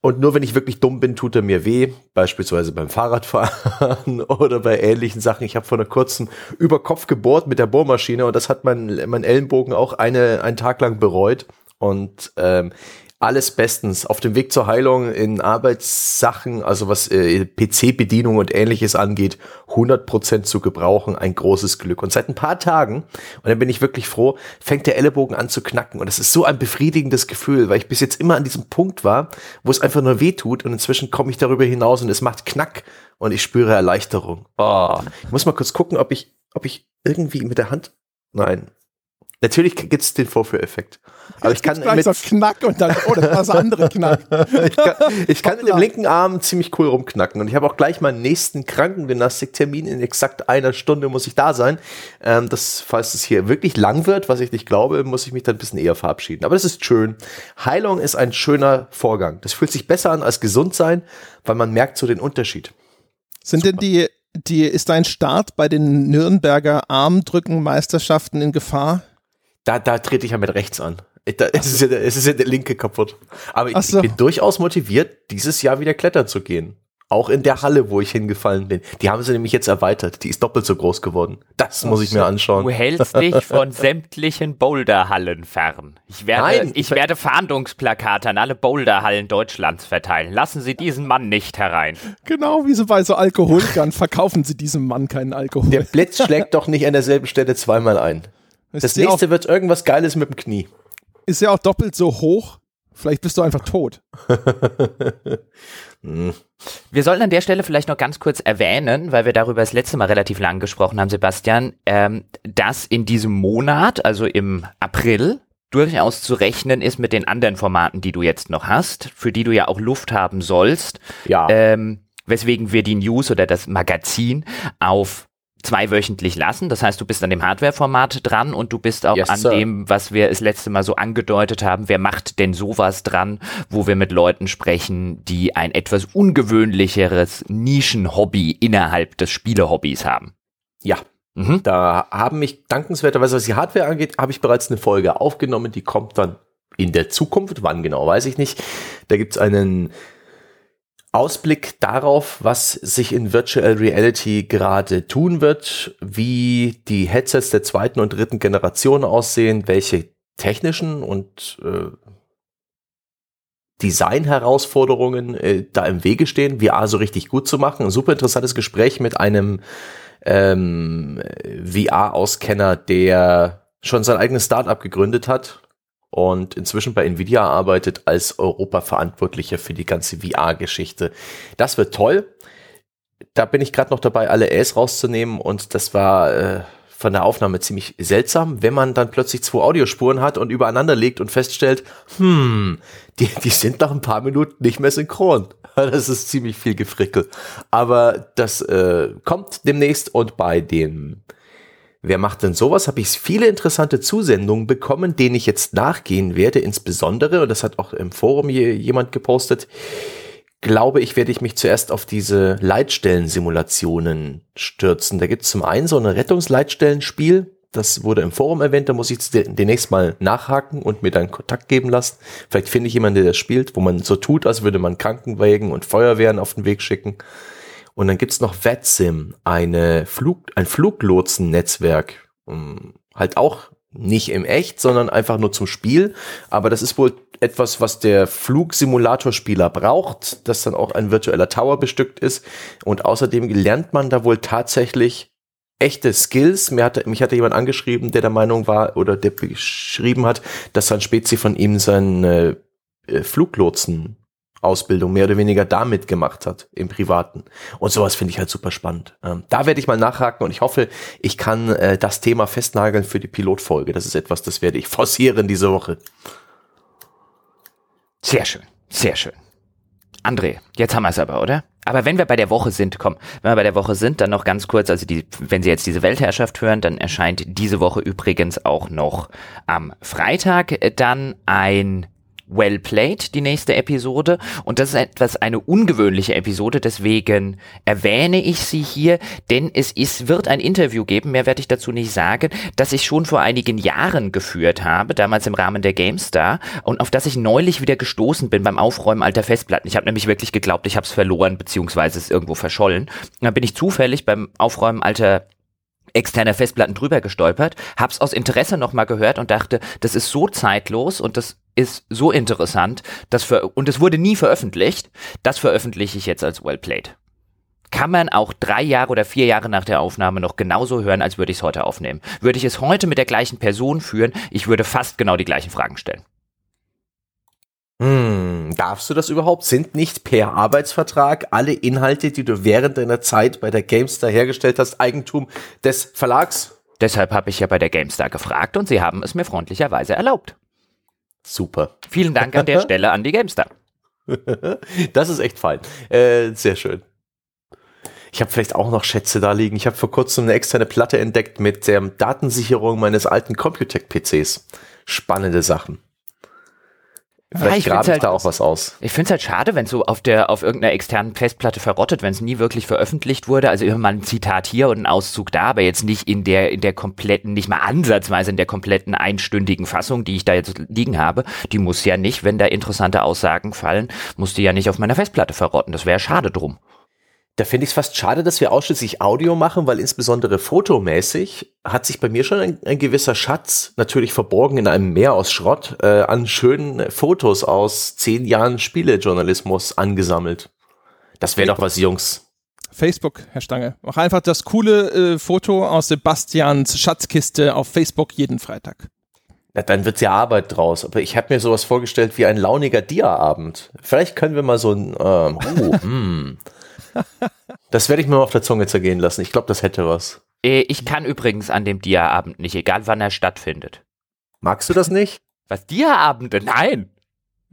Und nur wenn ich wirklich dumm bin, tut er mir weh, beispielsweise beim Fahrradfahren oder bei ähnlichen Sachen. Ich habe vor einer kurzen über Kopf gebohrt mit der Bohrmaschine und das hat mein, mein Ellenbogen auch eine, einen Tag lang bereut. Und ähm, alles bestens. Auf dem Weg zur Heilung in Arbeitssachen, also was äh, PC-Bedienung und ähnliches angeht, 100% zu gebrauchen, ein großes Glück. Und seit ein paar Tagen, und dann bin ich wirklich froh, fängt der Ellenbogen an zu knacken. Und das ist so ein befriedigendes Gefühl, weil ich bis jetzt immer an diesem Punkt war, wo es einfach nur weh tut und inzwischen komme ich darüber hinaus und es macht Knack und ich spüre Erleichterung. Oh, ich muss mal kurz gucken, ob ich, ob ich irgendwie mit der Hand, nein, Natürlich gibt es den Vorführeffekt. Aber ich kann mit so Knack und dann, oh, das war das andere Knack. ich kann, ich kann mit dem linken Arm ziemlich cool rumknacken. Und ich habe auch gleich meinen nächsten Krankengymnastiktermin. In exakt einer Stunde muss ich da sein. Ähm, das, falls es hier wirklich lang wird, was ich nicht glaube, muss ich mich dann ein bisschen eher verabschieden. Aber das ist schön. Heilung ist ein schöner Vorgang. Das fühlt sich besser an als gesund sein, weil man merkt so den Unterschied. Sind Super. denn die, die, ist dein Start bei den Nürnberger Armdrückenmeisterschaften in Gefahr? Da, da trete ich ja mit rechts an. Da, es, ist ja, es ist ja der linke kaputt. Aber ich, so. ich bin durchaus motiviert, dieses Jahr wieder klettern zu gehen. Auch in der Halle, wo ich hingefallen bin. Die haben sie nämlich jetzt erweitert. Die ist doppelt so groß geworden. Das muss ich mir anschauen. Du hältst dich von sämtlichen Boulderhallen fern. Ich werde, Nein, ich werde Fahndungsplakate an alle Boulderhallen Deutschlands verteilen. Lassen Sie diesen Mann nicht herein. Genau, wie so bei so Alkoholikern. Verkaufen Sie diesem Mann keinen Alkohol. Der Blitz schlägt doch nicht an derselben Stelle zweimal ein. Ist das nächste auch, wird irgendwas Geiles mit dem Knie. Ist ja auch doppelt so hoch. Vielleicht bist du einfach tot. Wir sollten an der Stelle vielleicht noch ganz kurz erwähnen, weil wir darüber das letzte Mal relativ lang gesprochen haben, Sebastian, ähm, dass in diesem Monat, also im April, durchaus zu rechnen ist mit den anderen Formaten, die du jetzt noch hast, für die du ja auch Luft haben sollst. Ja. Ähm, weswegen wir die News oder das Magazin auf zweiwöchentlich lassen. Das heißt, du bist an dem Hardware-Format dran und du bist auch yes, an sir. dem, was wir das letzte Mal so angedeutet haben. Wer macht denn sowas dran, wo wir mit Leuten sprechen, die ein etwas ungewöhnlicheres Nischen-Hobby innerhalb des Spielehobbys haben? Ja. Mhm. Da haben mich dankenswerterweise, was die Hardware angeht, habe ich bereits eine Folge aufgenommen, die kommt dann in der Zukunft, wann genau, weiß ich nicht. Da gibt's einen Ausblick darauf, was sich in Virtual Reality gerade tun wird, wie die Headsets der zweiten und dritten Generation aussehen, welche technischen und äh, Design-Herausforderungen äh, da im Wege stehen, VR so richtig gut zu machen. Ein super interessantes Gespräch mit einem ähm, VR-Auskenner, der schon sein eigenes Startup gegründet hat und inzwischen bei Nvidia arbeitet als Europa-Verantwortlicher für die ganze VR-Geschichte. Das wird toll. Da bin ich gerade noch dabei, alle Äs rauszunehmen und das war äh, von der Aufnahme ziemlich seltsam, wenn man dann plötzlich zwei Audiospuren hat und übereinander legt und feststellt, hm, die, die sind nach ein paar Minuten nicht mehr synchron. Das ist ziemlich viel Gefrickel. Aber das äh, kommt demnächst und bei den Wer macht denn sowas? Habe ich viele interessante Zusendungen bekommen, denen ich jetzt nachgehen werde. Insbesondere, und das hat auch im Forum jemand gepostet, glaube ich, werde ich mich zuerst auf diese Leitstellen-Simulationen stürzen. Da gibt es zum einen so ein Rettungsleitstellenspiel, das wurde im Forum erwähnt, da muss ich demnächst mal nachhaken und mir dann Kontakt geben lassen. Vielleicht finde ich jemanden, der das spielt, wo man so tut, als würde man Krankenwagen und Feuerwehren auf den Weg schicken. Und dann gibt's noch VetSim, eine Flug, ein Fluglotsen-Netzwerk. Um, halt auch nicht im Echt, sondern einfach nur zum Spiel. Aber das ist wohl etwas, was der Flugsimulatorspieler braucht, das dann auch ein virtueller Tower bestückt ist. Und außerdem lernt man da wohl tatsächlich echte Skills. Mir hatte, mich hatte jemand angeschrieben, der der Meinung war oder der beschrieben hat, dass ein Spezi von ihm seine äh, Fluglotsen Ausbildung mehr oder weniger damit gemacht hat im Privaten. Und sowas finde ich halt super spannend. Ähm, da werde ich mal nachhaken und ich hoffe, ich kann äh, das Thema festnageln für die Pilotfolge. Das ist etwas, das werde ich forcieren diese Woche. Sehr schön, sehr schön. André, jetzt haben wir es aber, oder? Aber wenn wir bei der Woche sind, komm, wenn wir bei der Woche sind, dann noch ganz kurz, also die, wenn Sie jetzt diese Weltherrschaft hören, dann erscheint diese Woche übrigens auch noch am Freitag dann ein Well Played, die nächste Episode. Und das ist etwas eine ungewöhnliche Episode, deswegen erwähne ich sie hier, denn es ist, wird ein Interview geben, mehr werde ich dazu nicht sagen, das ich schon vor einigen Jahren geführt habe, damals im Rahmen der GameStar und auf das ich neulich wieder gestoßen bin beim Aufräumen alter Festplatten. Ich habe nämlich wirklich geglaubt, ich habe es verloren, beziehungsweise es irgendwo verschollen. Und dann bin ich zufällig beim Aufräumen alter externer Festplatten drüber gestolpert, hab's aus Interesse nochmal gehört und dachte, das ist so zeitlos und das ist so interessant, dass für, und es wurde nie veröffentlicht, das veröffentliche ich jetzt als well played. Kann man auch drei Jahre oder vier Jahre nach der Aufnahme noch genauso hören, als würde ich es heute aufnehmen. Würde ich es heute mit der gleichen Person führen, ich würde fast genau die gleichen Fragen stellen. Hm, darfst du das überhaupt? Sind nicht per Arbeitsvertrag alle Inhalte, die du während deiner Zeit bei der GameStar hergestellt hast, Eigentum des Verlags? Deshalb habe ich ja bei der GameStar gefragt und sie haben es mir freundlicherweise erlaubt. Super. Vielen Dank an der Stelle an die GameStar. das ist echt fein. Äh, sehr schön. Ich habe vielleicht auch noch Schätze da liegen. Ich habe vor kurzem eine externe Platte entdeckt mit der Datensicherung meines alten Computec-PCs. Spannende Sachen. Vielleicht ja, grabe ich halt, da auch was aus. Ich finde es halt schade, wenn so auf der auf irgendeiner externen Festplatte verrottet, wenn es nie wirklich veröffentlicht wurde. Also immer mal ein Zitat hier und ein Auszug da, aber jetzt nicht in der in der kompletten, nicht mal ansatzweise in der kompletten einstündigen Fassung, die ich da jetzt liegen habe. Die muss ja nicht, wenn da interessante Aussagen fallen, muss die ja nicht auf meiner Festplatte verrotten. Das wäre schade drum. Da finde ich es fast schade, dass wir ausschließlich Audio machen, weil insbesondere fotomäßig hat sich bei mir schon ein, ein gewisser Schatz natürlich verborgen in einem Meer aus Schrott äh, an schönen Fotos aus zehn Jahren Spielejournalismus angesammelt. Das wäre doch was, Jungs. Facebook, Herr Stange. Mach einfach das coole äh, Foto aus Sebastians Schatzkiste auf Facebook jeden Freitag. Ja, dann wird's ja Arbeit draus. Aber ich habe mir sowas vorgestellt wie ein launiger Dia-Abend. Vielleicht können wir mal so ein, ähm, uh, mm, das werde ich mir mal auf der Zunge zergehen lassen. Ich glaube, das hätte was. Äh, ich kann übrigens an dem Dia-Abend nicht, egal wann er stattfindet. Magst du das nicht? Was, Dia-Abende? Nein!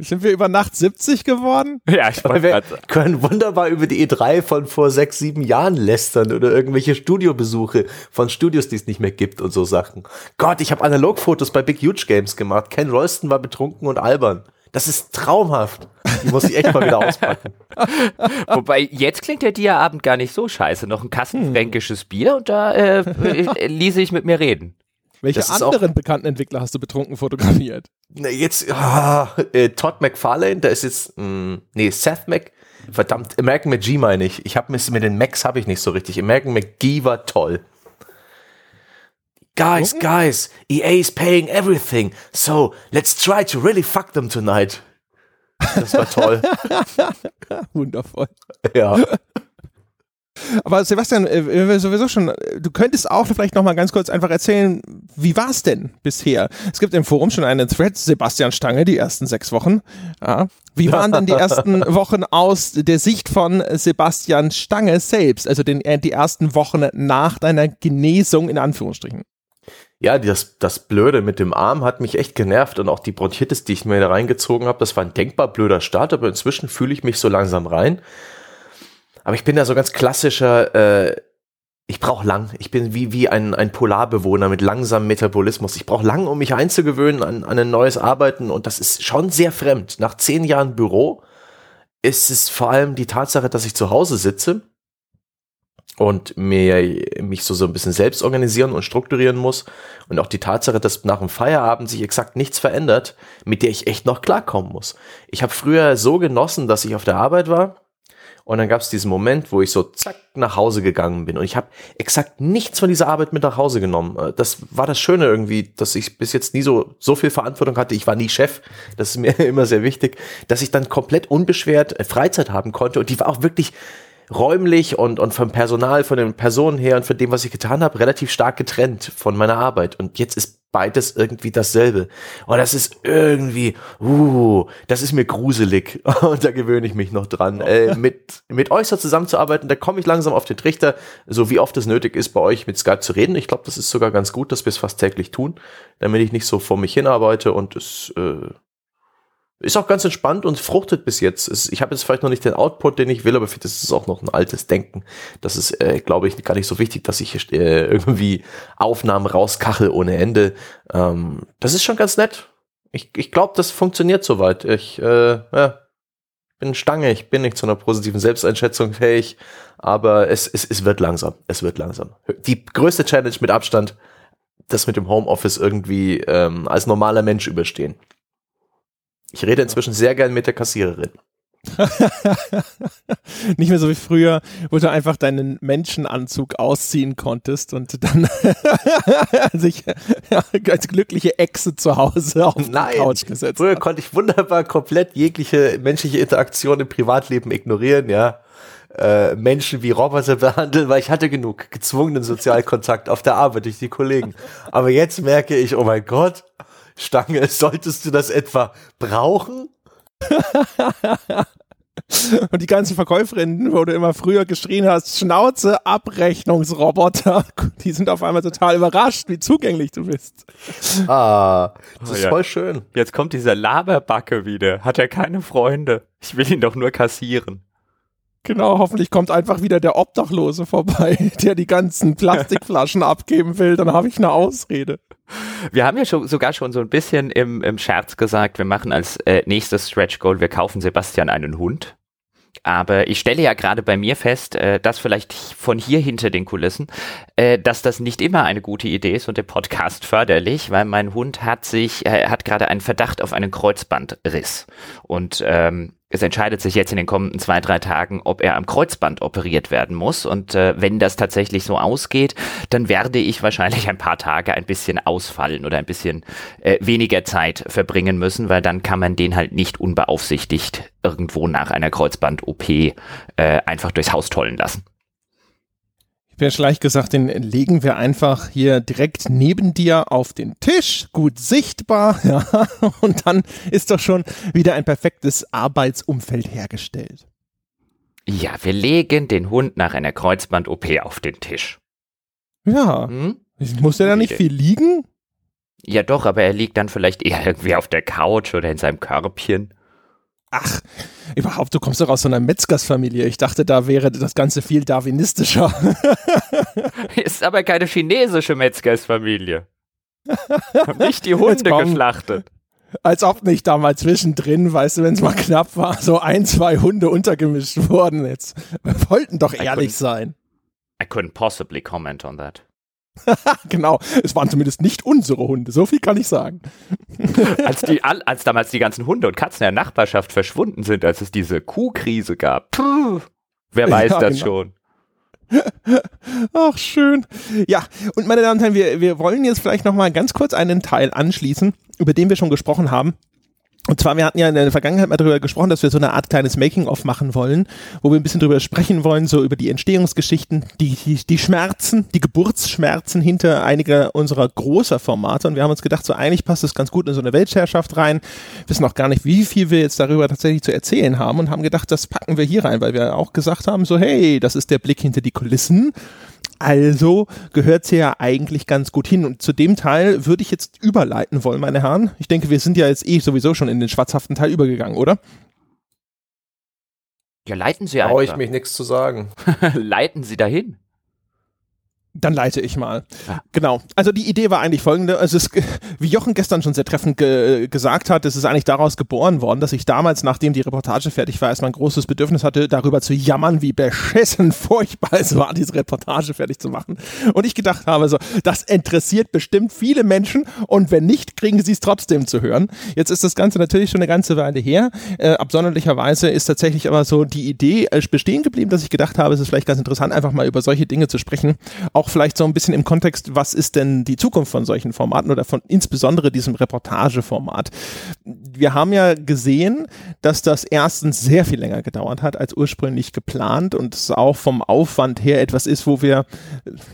Sind wir über Nacht 70 geworden? Ja, ich weiß Wir können wunderbar über die E3 von vor sechs, sieben Jahren lästern oder irgendwelche Studiobesuche von Studios, die es nicht mehr gibt und so Sachen. Gott, ich habe Analogfotos bei Big Huge Games gemacht. Ken Rolston war betrunken und albern. Das ist traumhaft. Die muss ich echt mal wieder auspacken. Wobei, jetzt klingt der Dia-Abend gar nicht so scheiße. Noch ein Kasten hm. Bier und da äh, äh, ließe ich mit mir reden. Welche anderen bekannten Entwickler hast du betrunken fotografiert? Na, jetzt, ah, äh, Todd McFarlane, da ist jetzt, mh, hm, nee, Seth Mac, verdammt, American McGee meine ich. Ich habe mit den Macs habe ich nicht so richtig. American McGee war toll. Guys, guys, EA is paying everything, so let's try to really fuck them tonight. Das war toll. Wundervoll. Ja. Aber Sebastian, äh, sowieso schon, du könntest auch vielleicht noch mal ganz kurz einfach erzählen, wie war es denn bisher? Es gibt im Forum schon einen Thread, Sebastian Stange, die ersten sechs Wochen. Ja. Wie waren denn die ersten Wochen aus der Sicht von Sebastian Stange selbst, also den, äh, die ersten Wochen nach deiner Genesung in Anführungsstrichen? Ja, das, das Blöde mit dem Arm hat mich echt genervt und auch die Bronchitis, die ich mir da reingezogen habe, das war ein denkbar blöder Start, aber inzwischen fühle ich mich so langsam rein. Aber ich bin da so ganz klassischer, äh, ich brauche lang. Ich bin wie, wie ein, ein Polarbewohner mit langsamem Metabolismus. Ich brauche lang, um mich einzugewöhnen an, an ein neues Arbeiten. Und das ist schon sehr fremd. Nach zehn Jahren Büro ist es vor allem die Tatsache, dass ich zu Hause sitze und mir, mich so, so ein bisschen selbst organisieren und strukturieren muss. Und auch die Tatsache, dass nach dem Feierabend sich exakt nichts verändert, mit der ich echt noch klarkommen muss. Ich habe früher so genossen, dass ich auf der Arbeit war und dann gab es diesen Moment, wo ich so zack nach Hause gegangen bin. Und ich habe exakt nichts von dieser Arbeit mit nach Hause genommen. Äh, das war das Schöne irgendwie, dass ich bis jetzt nie so, so viel Verantwortung hatte. Ich war nie Chef. Das ist mir immer sehr wichtig, dass ich dann komplett unbeschwert äh, Freizeit haben konnte. Und die war auch wirklich räumlich und, und vom Personal, von den Personen her und von dem, was ich getan habe, relativ stark getrennt von meiner Arbeit. Und jetzt ist beides irgendwie dasselbe. Und das ist irgendwie, uh, das ist mir gruselig. Und da gewöhne ich mich noch dran. Äh, mit, mit euch so zusammenzuarbeiten, da komme ich langsam auf den Trichter, so wie oft es nötig ist, bei euch mit Skype zu reden. Ich glaube, das ist sogar ganz gut, dass wir es fast täglich tun, damit ich nicht so vor mich hinarbeite und es äh, ist auch ganz entspannt und fruchtet bis jetzt. Ich habe jetzt vielleicht noch nicht den Output, den ich will, aber vielleicht ist es auch noch ein altes Denken. Das ist, äh, glaube ich, gar nicht so wichtig, dass ich äh, irgendwie Aufnahmen rauskachel ohne Ende. Ähm, das ist schon ganz nett. Ich, ich glaube, das funktioniert soweit. Ich äh, ja, bin Stange, ich bin nicht zu einer positiven Selbsteinschätzung fähig, aber es, es, es wird langsam. Es wird langsam. Die größte Challenge mit Abstand, das mit dem Homeoffice irgendwie ähm, als normaler Mensch überstehen. Ich rede inzwischen sehr gern mit der Kassiererin. Nicht mehr so wie früher, wo du einfach deinen Menschenanzug ausziehen konntest und dann sich als glückliche Echse zu Hause auf Nein, die Couch gesetzt. Früher konnte ich wunderbar komplett jegliche menschliche Interaktion im Privatleben ignorieren, ja. Äh, Menschen wie Roboter behandeln, weil ich hatte genug gezwungenen Sozialkontakt auf der Arbeit durch die Kollegen. Aber jetzt merke ich, oh mein Gott, Stange, solltest du das etwa brauchen? Und die ganzen Verkäuferinnen, wo du immer früher geschrien hast, Schnauze, Abrechnungsroboter, die sind auf einmal total überrascht, wie zugänglich du bist. Ah, das oh, ist ja. voll schön. Jetzt kommt dieser Laberbacke wieder. Hat er keine Freunde? Ich will ihn doch nur kassieren. Genau, hoffentlich kommt einfach wieder der Obdachlose vorbei, der die ganzen Plastikflaschen abgeben will, dann habe ich eine Ausrede. Wir haben ja schon, sogar schon so ein bisschen im, im Scherz gesagt, wir machen als äh, nächstes Stretch Goal, wir kaufen Sebastian einen Hund. Aber ich stelle ja gerade bei mir fest, äh, dass vielleicht von hier hinter den Kulissen, äh, dass das nicht immer eine gute Idee ist und der Podcast förderlich, weil mein Hund hat sich, äh, hat gerade einen Verdacht auf einen Kreuzbandriss. Und ähm, es entscheidet sich jetzt in den kommenden zwei, drei Tagen, ob er am Kreuzband operiert werden muss. Und äh, wenn das tatsächlich so ausgeht, dann werde ich wahrscheinlich ein paar Tage ein bisschen ausfallen oder ein bisschen äh, weniger Zeit verbringen müssen, weil dann kann man den halt nicht unbeaufsichtigt irgendwo nach einer Kreuzband-OP äh, einfach durchs Haus tollen lassen wäre schlecht gesagt, den legen wir einfach hier direkt neben dir auf den Tisch, gut sichtbar, ja, und dann ist doch schon wieder ein perfektes Arbeitsumfeld hergestellt. Ja, wir legen den Hund nach einer Kreuzband-OP auf den Tisch. Ja. Hm? Muss er da nicht viel liegen? Ja, doch, aber er liegt dann vielleicht eher irgendwie auf der Couch oder in seinem Körbchen. Ach, überhaupt, du kommst doch aus so einer Metzgersfamilie. Ich dachte, da wäre das Ganze viel darwinistischer. Ist aber keine chinesische Metzgersfamilie. nicht die Hunde geschlachtet. Als ob nicht da mal zwischendrin, weißt du, wenn es mal knapp war, so ein, zwei Hunde untergemischt wurden. Jetzt wir wollten doch ehrlich sein. I couldn't possibly comment on that. genau, es waren zumindest nicht unsere Hunde, so viel kann ich sagen. als, die, als damals die ganzen Hunde und Katzen der Nachbarschaft verschwunden sind, als es diese Kuhkrise gab, puh, wer weiß ja, das genau. schon. Ach, schön. Ja, und meine Damen und Herren, wir, wir wollen jetzt vielleicht nochmal ganz kurz einen Teil anschließen, über den wir schon gesprochen haben. Und zwar, wir hatten ja in der Vergangenheit mal darüber gesprochen, dass wir so eine Art kleines Making-of machen wollen, wo wir ein bisschen darüber sprechen wollen, so über die Entstehungsgeschichten, die, die, die Schmerzen, die Geburtsschmerzen hinter einiger unserer großer Formate. Und wir haben uns gedacht, so eigentlich passt das ganz gut in so eine Weltherrschaft rein. Wissen auch gar nicht, wie viel wir jetzt darüber tatsächlich zu erzählen haben und haben gedacht, das packen wir hier rein, weil wir auch gesagt haben, so hey, das ist der Blick hinter die Kulissen. Also gehört sie ja eigentlich ganz gut hin. Und zu dem Teil würde ich jetzt überleiten wollen, meine Herren. Ich denke, wir sind ja jetzt eh sowieso schon in den schwarzhaften Teil übergegangen, oder? Ja, leiten Sie einfach. Brauche ich mich nichts zu sagen. leiten Sie dahin. Dann leite ich mal. Ja. Genau. Also die Idee war eigentlich folgende. Also es, wie Jochen gestern schon sehr treffend ge gesagt hat, es ist eigentlich daraus geboren worden, dass ich damals, nachdem die Reportage fertig war, erstmal ein großes Bedürfnis hatte, darüber zu jammern, wie beschissen furchtbar es war, diese Reportage fertig zu machen. Und ich gedacht habe, so, das interessiert bestimmt viele Menschen und wenn nicht, kriegen sie es trotzdem zu hören. Jetzt ist das Ganze natürlich schon eine ganze Weile her. Äh, absonderlicherweise ist tatsächlich aber so die Idee äh, bestehen geblieben, dass ich gedacht habe, es ist vielleicht ganz interessant, einfach mal über solche Dinge zu sprechen. Auch vielleicht so ein bisschen im Kontext, was ist denn die Zukunft von solchen Formaten oder von insbesondere diesem Reportageformat? Wir haben ja gesehen, dass das erstens sehr viel länger gedauert hat als ursprünglich geplant und es auch vom Aufwand her etwas ist, wo wir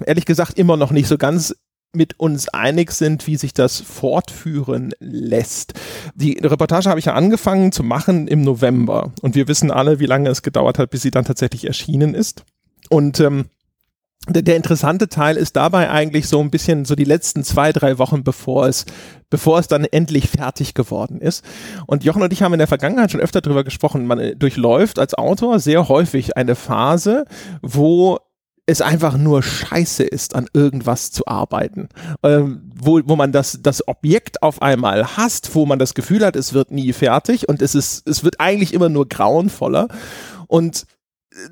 ehrlich gesagt immer noch nicht so ganz mit uns einig sind, wie sich das fortführen lässt. Die Reportage habe ich ja angefangen zu machen im November und wir wissen alle, wie lange es gedauert hat, bis sie dann tatsächlich erschienen ist. Und ähm, der, interessante Teil ist dabei eigentlich so ein bisschen so die letzten zwei, drei Wochen, bevor es, bevor es dann endlich fertig geworden ist. Und Jochen und ich haben in der Vergangenheit schon öfter darüber gesprochen. Man äh, durchläuft als Autor sehr häufig eine Phase, wo es einfach nur scheiße ist, an irgendwas zu arbeiten. Ähm, wo, wo man das, das Objekt auf einmal hasst, wo man das Gefühl hat, es wird nie fertig und es ist, es wird eigentlich immer nur grauenvoller. Und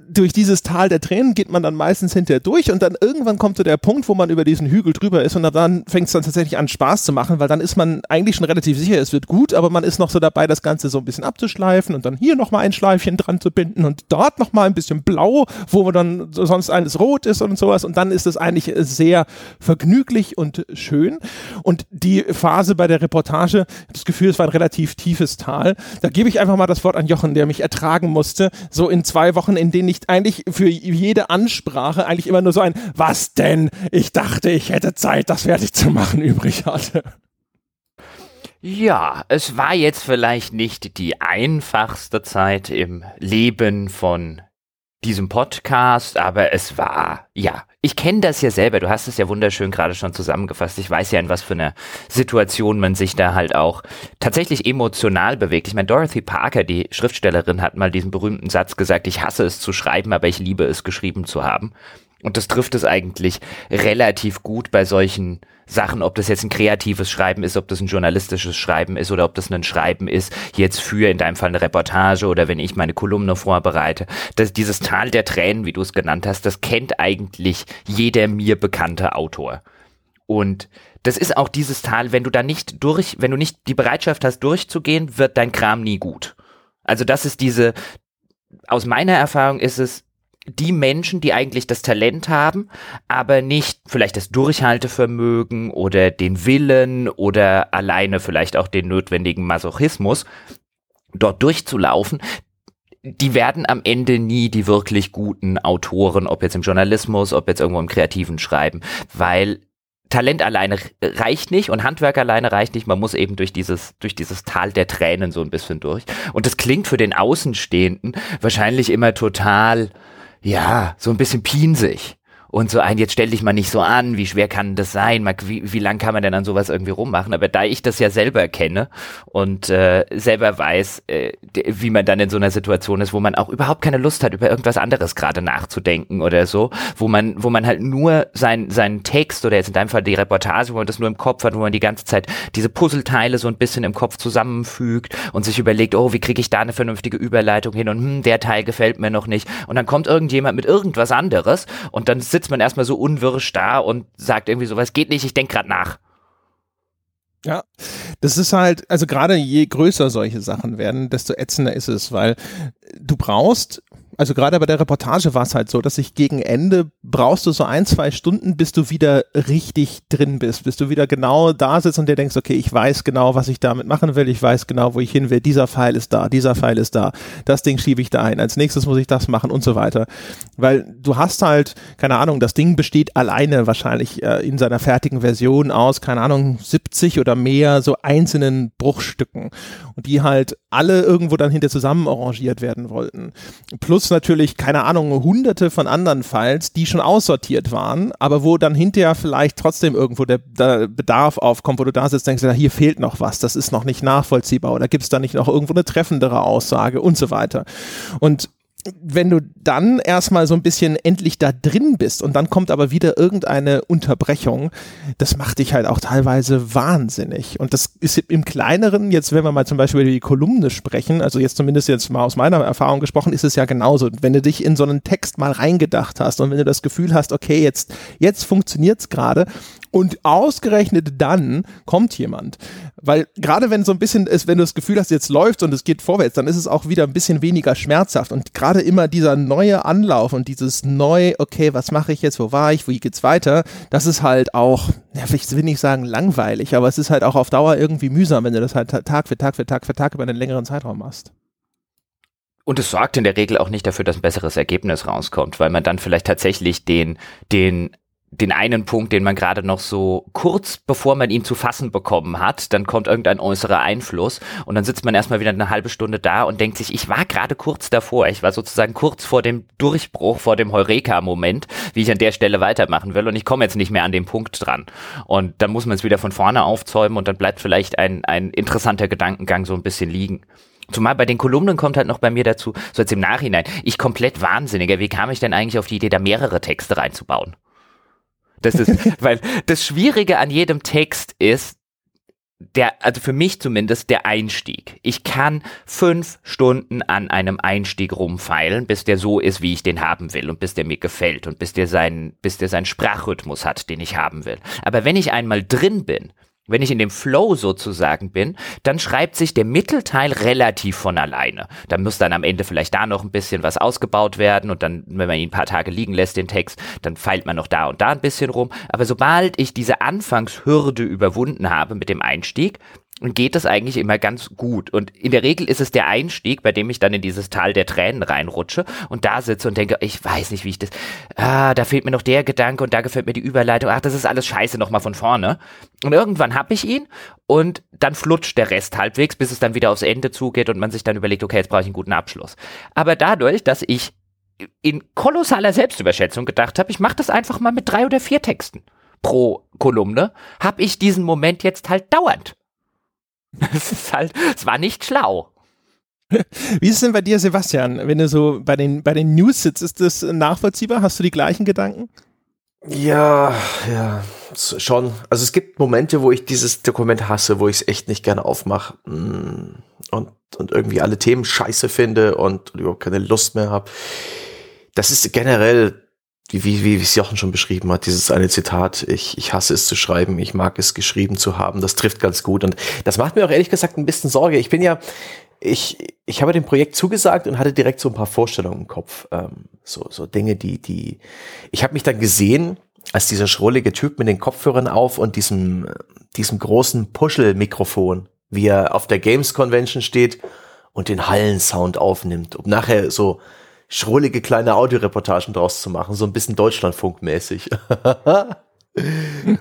durch dieses Tal der Tränen geht man dann meistens hinterher durch und dann irgendwann kommt so der Punkt, wo man über diesen Hügel drüber ist und dann fängt es dann tatsächlich an Spaß zu machen, weil dann ist man eigentlich schon relativ sicher, es wird gut, aber man ist noch so dabei, das Ganze so ein bisschen abzuschleifen und dann hier nochmal ein Schleifchen dran zu binden und dort nochmal ein bisschen blau, wo dann sonst alles rot ist und sowas und dann ist es eigentlich sehr vergnüglich und schön. Und die Phase bei der Reportage, das Gefühl, es war ein relativ tiefes Tal, da gebe ich einfach mal das Wort an Jochen, der mich ertragen musste, so in zwei Wochen, in denen ich eigentlich für jede Ansprache eigentlich immer nur so ein Was denn? Ich dachte, ich hätte Zeit, das fertig zu machen, übrig hatte. Ja, es war jetzt vielleicht nicht die einfachste Zeit im Leben von diesem Podcast, aber es war, ja, ich kenne das ja selber, du hast es ja wunderschön gerade schon zusammengefasst. Ich weiß ja, in was für einer Situation man sich da halt auch tatsächlich emotional bewegt. Ich meine, Dorothy Parker, die Schriftstellerin, hat mal diesen berühmten Satz gesagt, ich hasse es zu schreiben, aber ich liebe es geschrieben zu haben. Und das trifft es eigentlich relativ gut bei solchen Sachen, ob das jetzt ein kreatives Schreiben ist, ob das ein journalistisches Schreiben ist oder ob das ein Schreiben ist, jetzt für in deinem Fall eine Reportage oder wenn ich meine Kolumne vorbereite. Das, dieses Tal der Tränen, wie du es genannt hast, das kennt eigentlich jeder mir bekannte Autor. Und das ist auch dieses Tal, wenn du da nicht durch, wenn du nicht die Bereitschaft hast, durchzugehen, wird dein Kram nie gut. Also das ist diese, aus meiner Erfahrung ist es, die Menschen, die eigentlich das Talent haben, aber nicht vielleicht das Durchhaltevermögen oder den Willen oder alleine vielleicht auch den notwendigen Masochismus, dort durchzulaufen, die werden am Ende nie die wirklich guten Autoren, ob jetzt im Journalismus, ob jetzt irgendwo im kreativen Schreiben, weil Talent alleine reicht nicht und Handwerk alleine reicht nicht. Man muss eben durch dieses, durch dieses Tal der Tränen so ein bisschen durch. Und das klingt für den Außenstehenden wahrscheinlich immer total, ja, so ein bisschen pinsig und so ein, jetzt stell dich mal nicht so an, wie schwer kann das sein, wie, wie lang kann man denn an sowas irgendwie rummachen, aber da ich das ja selber kenne und äh, selber weiß, äh, wie man dann in so einer Situation ist, wo man auch überhaupt keine Lust hat, über irgendwas anderes gerade nachzudenken oder so, wo man, wo man halt nur sein, seinen Text oder jetzt in deinem Fall die Reportage, wo man das nur im Kopf hat, wo man die ganze Zeit diese Puzzleteile so ein bisschen im Kopf zusammenfügt und sich überlegt, oh, wie kriege ich da eine vernünftige Überleitung hin? Und hm, der Teil gefällt mir noch nicht. Und dann kommt irgendjemand mit irgendwas anderes und dann sitzt sitzt man erstmal so unwirsch da und sagt irgendwie so, was geht nicht, ich denke gerade nach. Ja, das ist halt, also gerade je größer solche Sachen werden, desto ätzender ist es, weil du brauchst also gerade bei der Reportage war es halt so, dass ich gegen Ende brauchst du so ein, zwei Stunden, bis du wieder richtig drin bist, bis du wieder genau da sitzt und dir denkst, okay, ich weiß genau, was ich damit machen will, ich weiß genau, wo ich hin will, dieser Pfeil ist da, dieser Pfeil ist da, das Ding schiebe ich da ein, als nächstes muss ich das machen und so weiter. Weil du hast halt, keine Ahnung, das Ding besteht alleine wahrscheinlich äh, in seiner fertigen Version aus, keine Ahnung, 70 oder mehr so einzelnen Bruchstücken und die halt alle irgendwo dann hinter zusammen arrangiert werden wollten. Plus es natürlich, keine Ahnung, hunderte von anderen Files, die schon aussortiert waren, aber wo dann hinterher vielleicht trotzdem irgendwo der, der Bedarf aufkommt, wo du da sitzt, denkst, ja, hier fehlt noch was, das ist noch nicht nachvollziehbar oder gibt es da nicht noch irgendwo eine treffendere Aussage und so weiter. Und wenn du dann erstmal so ein bisschen endlich da drin bist und dann kommt aber wieder irgendeine Unterbrechung, das macht dich halt auch teilweise wahnsinnig. Und das ist im Kleineren, jetzt wenn wir mal zum Beispiel über die Kolumne sprechen, also jetzt zumindest jetzt mal aus meiner Erfahrung gesprochen, ist es ja genauso. Wenn du dich in so einen Text mal reingedacht hast und wenn du das Gefühl hast, okay, jetzt, jetzt funktioniert's gerade und ausgerechnet dann kommt jemand. Weil gerade wenn so ein bisschen ist, wenn du das Gefühl hast, jetzt läuft und es geht vorwärts, dann ist es auch wieder ein bisschen weniger schmerzhaft. Und gerade immer dieser neue Anlauf und dieses neu, okay, was mache ich jetzt, wo war ich, wie geht's weiter, das ist halt auch, ja, ich will nicht sagen langweilig, aber es ist halt auch auf Dauer irgendwie mühsam, wenn du das halt Tag für Tag für Tag für Tag über einen längeren Zeitraum machst. Und es sorgt in der Regel auch nicht dafür, dass ein besseres Ergebnis rauskommt, weil man dann vielleicht tatsächlich den, den den einen Punkt, den man gerade noch so kurz bevor man ihn zu fassen bekommen hat, dann kommt irgendein äußerer Einfluss und dann sitzt man erstmal wieder eine halbe Stunde da und denkt sich, ich war gerade kurz davor, ich war sozusagen kurz vor dem Durchbruch, vor dem Heureka-Moment, wie ich an der Stelle weitermachen will und ich komme jetzt nicht mehr an den Punkt dran. Und dann muss man es wieder von vorne aufzäumen und dann bleibt vielleicht ein, ein interessanter Gedankengang so ein bisschen liegen. Zumal bei den Kolumnen kommt halt noch bei mir dazu, so jetzt im Nachhinein, ich komplett wahnsinniger, wie kam ich denn eigentlich auf die Idee, da mehrere Texte reinzubauen? Das ist, weil das Schwierige an jedem Text ist, der, also für mich zumindest, der Einstieg. Ich kann fünf Stunden an einem Einstieg rumfeilen, bis der so ist, wie ich den haben will und bis der mir gefällt und bis der seinen, bis der seinen Sprachrhythmus hat, den ich haben will. Aber wenn ich einmal drin bin, wenn ich in dem Flow sozusagen bin, dann schreibt sich der Mittelteil relativ von alleine. Da muss dann am Ende vielleicht da noch ein bisschen was ausgebaut werden und dann, wenn man ihn ein paar Tage liegen lässt, den Text, dann feilt man noch da und da ein bisschen rum. Aber sobald ich diese Anfangshürde überwunden habe mit dem Einstieg, geht das eigentlich immer ganz gut. Und in der Regel ist es der Einstieg, bei dem ich dann in dieses Tal der Tränen reinrutsche und da sitze und denke, ich weiß nicht, wie ich das, ah, da fehlt mir noch der Gedanke und da gefällt mir die Überleitung, ach, das ist alles scheiße nochmal von vorne. Und irgendwann habe ich ihn und dann flutscht der Rest halbwegs, bis es dann wieder aufs Ende zugeht und man sich dann überlegt, okay, jetzt brauche ich einen guten Abschluss. Aber dadurch, dass ich in kolossaler Selbstüberschätzung gedacht habe, ich mache das einfach mal mit drei oder vier Texten pro Kolumne, habe ich diesen Moment jetzt halt dauernd. Es ist halt, es war nicht schlau. Wie ist es denn bei dir, Sebastian, wenn du so bei den, bei den News sitzt, ist das nachvollziehbar? Hast du die gleichen Gedanken? Ja, ja, schon. Also es gibt Momente, wo ich dieses Dokument hasse, wo ich es echt nicht gerne aufmache mm, und, und irgendwie alle Themen scheiße finde und überhaupt keine Lust mehr habe. Das ist generell wie, wie, wie es Jochen schon beschrieben hat, dieses eine Zitat, ich, ich hasse es zu schreiben, ich mag es geschrieben zu haben, das trifft ganz gut. Und das macht mir auch ehrlich gesagt ein bisschen Sorge. Ich bin ja, ich, ich habe dem Projekt zugesagt und hatte direkt so ein paar Vorstellungen im Kopf. Ähm, so, so Dinge, die, die. Ich habe mich dann gesehen, als dieser schrullige Typ mit den Kopfhörern auf und diesem, diesem großen Puschel-Mikrofon, wie er auf der Games Convention steht und den Hallensound aufnimmt, um nachher so schrullige kleine Audioreportagen draus zu machen, so ein bisschen Deutschlandfunkmäßig.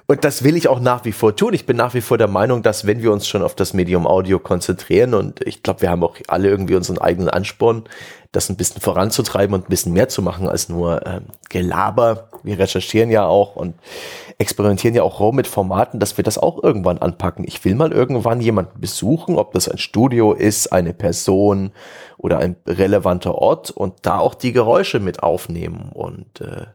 und das will ich auch nach wie vor tun. Ich bin nach wie vor der Meinung, dass wenn wir uns schon auf das Medium Audio konzentrieren und ich glaube, wir haben auch alle irgendwie unseren eigenen Ansporn, das ein bisschen voranzutreiben und ein bisschen mehr zu machen als nur ähm, Gelaber. Wir recherchieren ja auch und experimentieren ja auch rum mit Formaten, dass wir das auch irgendwann anpacken. Ich will mal irgendwann jemanden besuchen, ob das ein Studio ist, eine Person oder ein relevanter Ort und da auch die Geräusche mit aufnehmen und äh,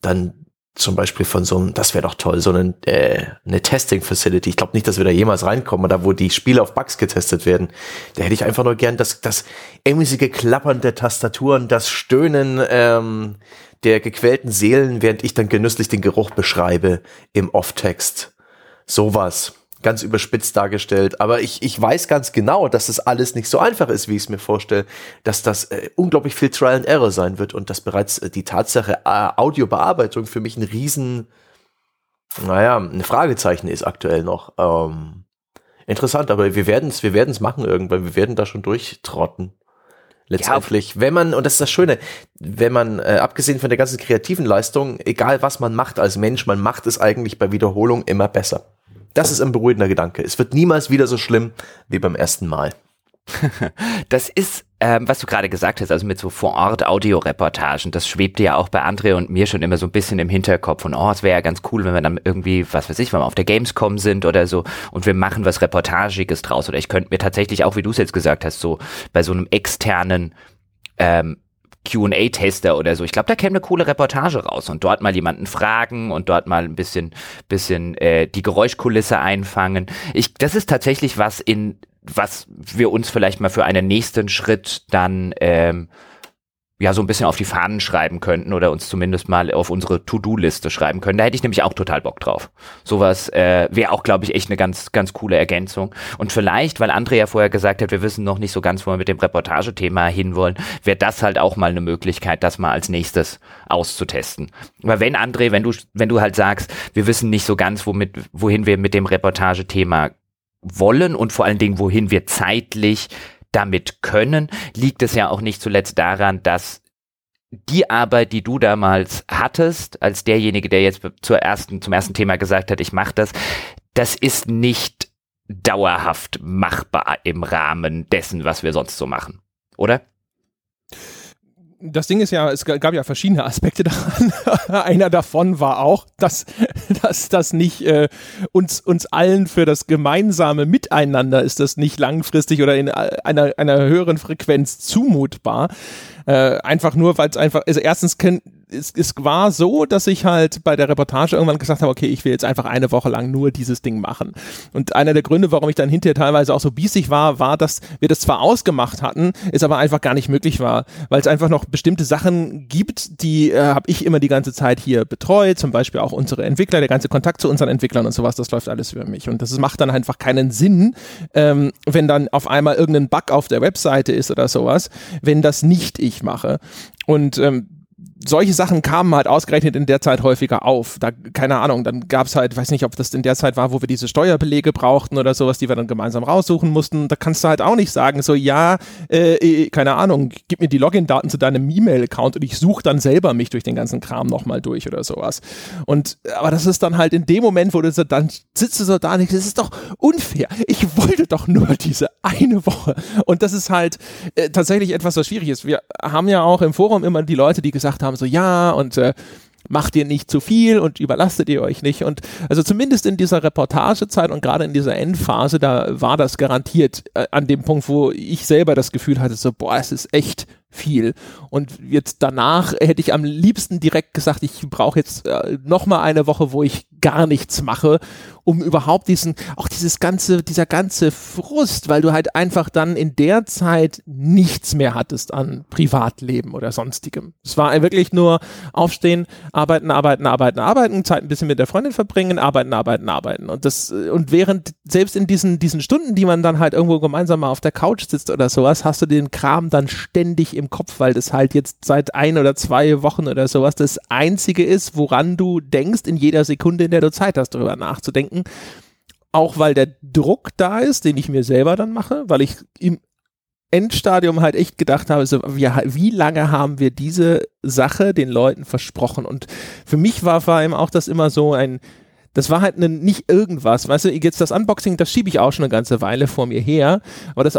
dann zum Beispiel von so einem, das wäre doch toll, so eine, äh, eine Testing Facility. Ich glaube nicht, dass wir da jemals reinkommen, da wo die Spiele auf Bugs getestet werden. Da hätte ich einfach nur gern das, das emsige Klappern der Tastaturen, das Stöhnen ähm, der gequälten Seelen, während ich dann genüsslich den Geruch beschreibe im Off-Text. Sowas ganz überspitzt dargestellt. Aber ich, ich weiß ganz genau, dass das alles nicht so einfach ist, wie ich es mir vorstelle, dass das äh, unglaublich viel Trial and Error sein wird und dass bereits äh, die Tatsache äh, Audiobearbeitung für mich ein riesen, naja, ein Fragezeichen ist aktuell noch. Ähm, interessant, aber wir werden es wir werden's machen irgendwann. Wir werden da schon durchtrotten. Letztendlich, ja. wenn man, und das ist das Schöne, wenn man, äh, abgesehen von der ganzen kreativen Leistung, egal was man macht als Mensch, man macht es eigentlich bei Wiederholung immer besser. Das ist ein beruhigender Gedanke. Es wird niemals wieder so schlimm wie beim ersten Mal. das ist, ähm, was du gerade gesagt hast, also mit so Vor-Ort-Audioreportagen, das schwebte ja auch bei André und mir schon immer so ein bisschen im Hinterkopf und oh, es wäre ja ganz cool, wenn wir dann irgendwie, was weiß ich, wenn wir auf der Gamescom sind oder so und wir machen was Reportagiges draus oder ich könnte mir tatsächlich auch, wie du es jetzt gesagt hast, so bei so einem externen ähm, QA-Tester oder so. Ich glaube, da käme eine coole Reportage raus und dort mal jemanden fragen und dort mal ein bisschen, bisschen äh, die Geräuschkulisse einfangen. Ich, das ist tatsächlich was in was wir uns vielleicht mal für einen nächsten Schritt dann ähm, ja so ein bisschen auf die Fahnen schreiben könnten oder uns zumindest mal auf unsere To-Do-Liste schreiben können. Da hätte ich nämlich auch total Bock drauf. Sowas äh, wäre auch, glaube ich, echt eine ganz, ganz coole Ergänzung. Und vielleicht, weil André ja vorher gesagt hat, wir wissen noch nicht so ganz, wo wir mit dem Reportagethema hinwollen, wäre das halt auch mal eine Möglichkeit, das mal als nächstes auszutesten. Aber wenn, André, wenn du, wenn du halt sagst, wir wissen nicht so ganz, womit, wohin wir mit dem Reportagethema wollen und vor allen Dingen, wohin wir zeitlich damit können, liegt es ja auch nicht zuletzt daran, dass die Arbeit, die du damals hattest, als derjenige, der jetzt zur ersten, zum ersten Thema gesagt hat, ich mache das, das ist nicht dauerhaft machbar im Rahmen dessen, was wir sonst so machen, oder? Das Ding ist ja, es gab ja verschiedene Aspekte daran. Einer davon war auch, dass, dass das nicht äh, uns, uns allen für das gemeinsame Miteinander ist das nicht langfristig oder in einer, einer höheren Frequenz zumutbar. Äh, einfach nur, weil es einfach, also erstens können es, es war so, dass ich halt bei der Reportage irgendwann gesagt habe, okay, ich will jetzt einfach eine Woche lang nur dieses Ding machen. Und einer der Gründe, warum ich dann hinterher teilweise auch so biesig war, war, dass wir das zwar ausgemacht hatten, es aber einfach gar nicht möglich war, weil es einfach noch bestimmte Sachen gibt, die äh, habe ich immer die ganze Zeit hier betreut, zum Beispiel auch unsere Entwickler, der ganze Kontakt zu unseren Entwicklern und sowas, das läuft alles über mich. Und das macht dann einfach keinen Sinn, ähm, wenn dann auf einmal irgendein Bug auf der Webseite ist oder sowas, wenn das nicht ich mache. Und ähm, solche Sachen kamen halt ausgerechnet in der Zeit häufiger auf. Da, keine Ahnung, dann gab es halt, weiß nicht, ob das in der Zeit war, wo wir diese Steuerbelege brauchten oder sowas, die wir dann gemeinsam raussuchen mussten. Da kannst du halt auch nicht sagen, so, ja, äh, äh keine Ahnung, gib mir die Login-Daten zu deinem E-Mail-Account und ich suche dann selber mich durch den ganzen Kram nochmal durch oder sowas. Und, aber das ist dann halt in dem Moment, wo du so, dann sitzt du so da und das ist doch unfair. Ich wollte doch nur diese eine Woche. Und das ist halt äh, tatsächlich etwas, was schwierig ist. Wir haben ja auch im Forum immer die Leute, die gesagt haben, so ja und äh, macht ihr nicht zu viel und überlastet ihr euch nicht. Und also zumindest in dieser Reportagezeit und gerade in dieser Endphase, da war das garantiert äh, an dem Punkt, wo ich selber das Gefühl hatte, so, boah, es ist echt viel. Und jetzt danach hätte ich am liebsten direkt gesagt, ich brauche jetzt äh, noch eine Woche, wo ich gar nichts mache, um überhaupt diesen, auch dieses ganze, dieser ganze Frust, weil du halt einfach dann in der Zeit nichts mehr hattest an Privatleben oder sonstigem. Es war wirklich nur aufstehen, arbeiten, arbeiten, arbeiten, arbeiten, Zeit ein bisschen mit der Freundin verbringen, arbeiten, arbeiten, arbeiten. Und das, und während, selbst in diesen, diesen Stunden, die man dann halt irgendwo gemeinsam mal auf der Couch sitzt oder sowas, hast du den Kram dann ständig im Kopf, weil das halt jetzt seit ein oder zwei Wochen oder sowas das einzige ist, woran du denkst in jeder Sekunde, in der du Zeit hast, darüber nachzudenken. Auch weil der Druck da ist, den ich mir selber dann mache, weil ich im Endstadium halt echt gedacht habe, so, wie, wie lange haben wir diese Sache den Leuten versprochen? Und für mich war vor allem auch das immer so ein, das war halt ne, nicht irgendwas, weißt du, jetzt das Unboxing, das schiebe ich auch schon eine ganze Weile vor mir her, aber das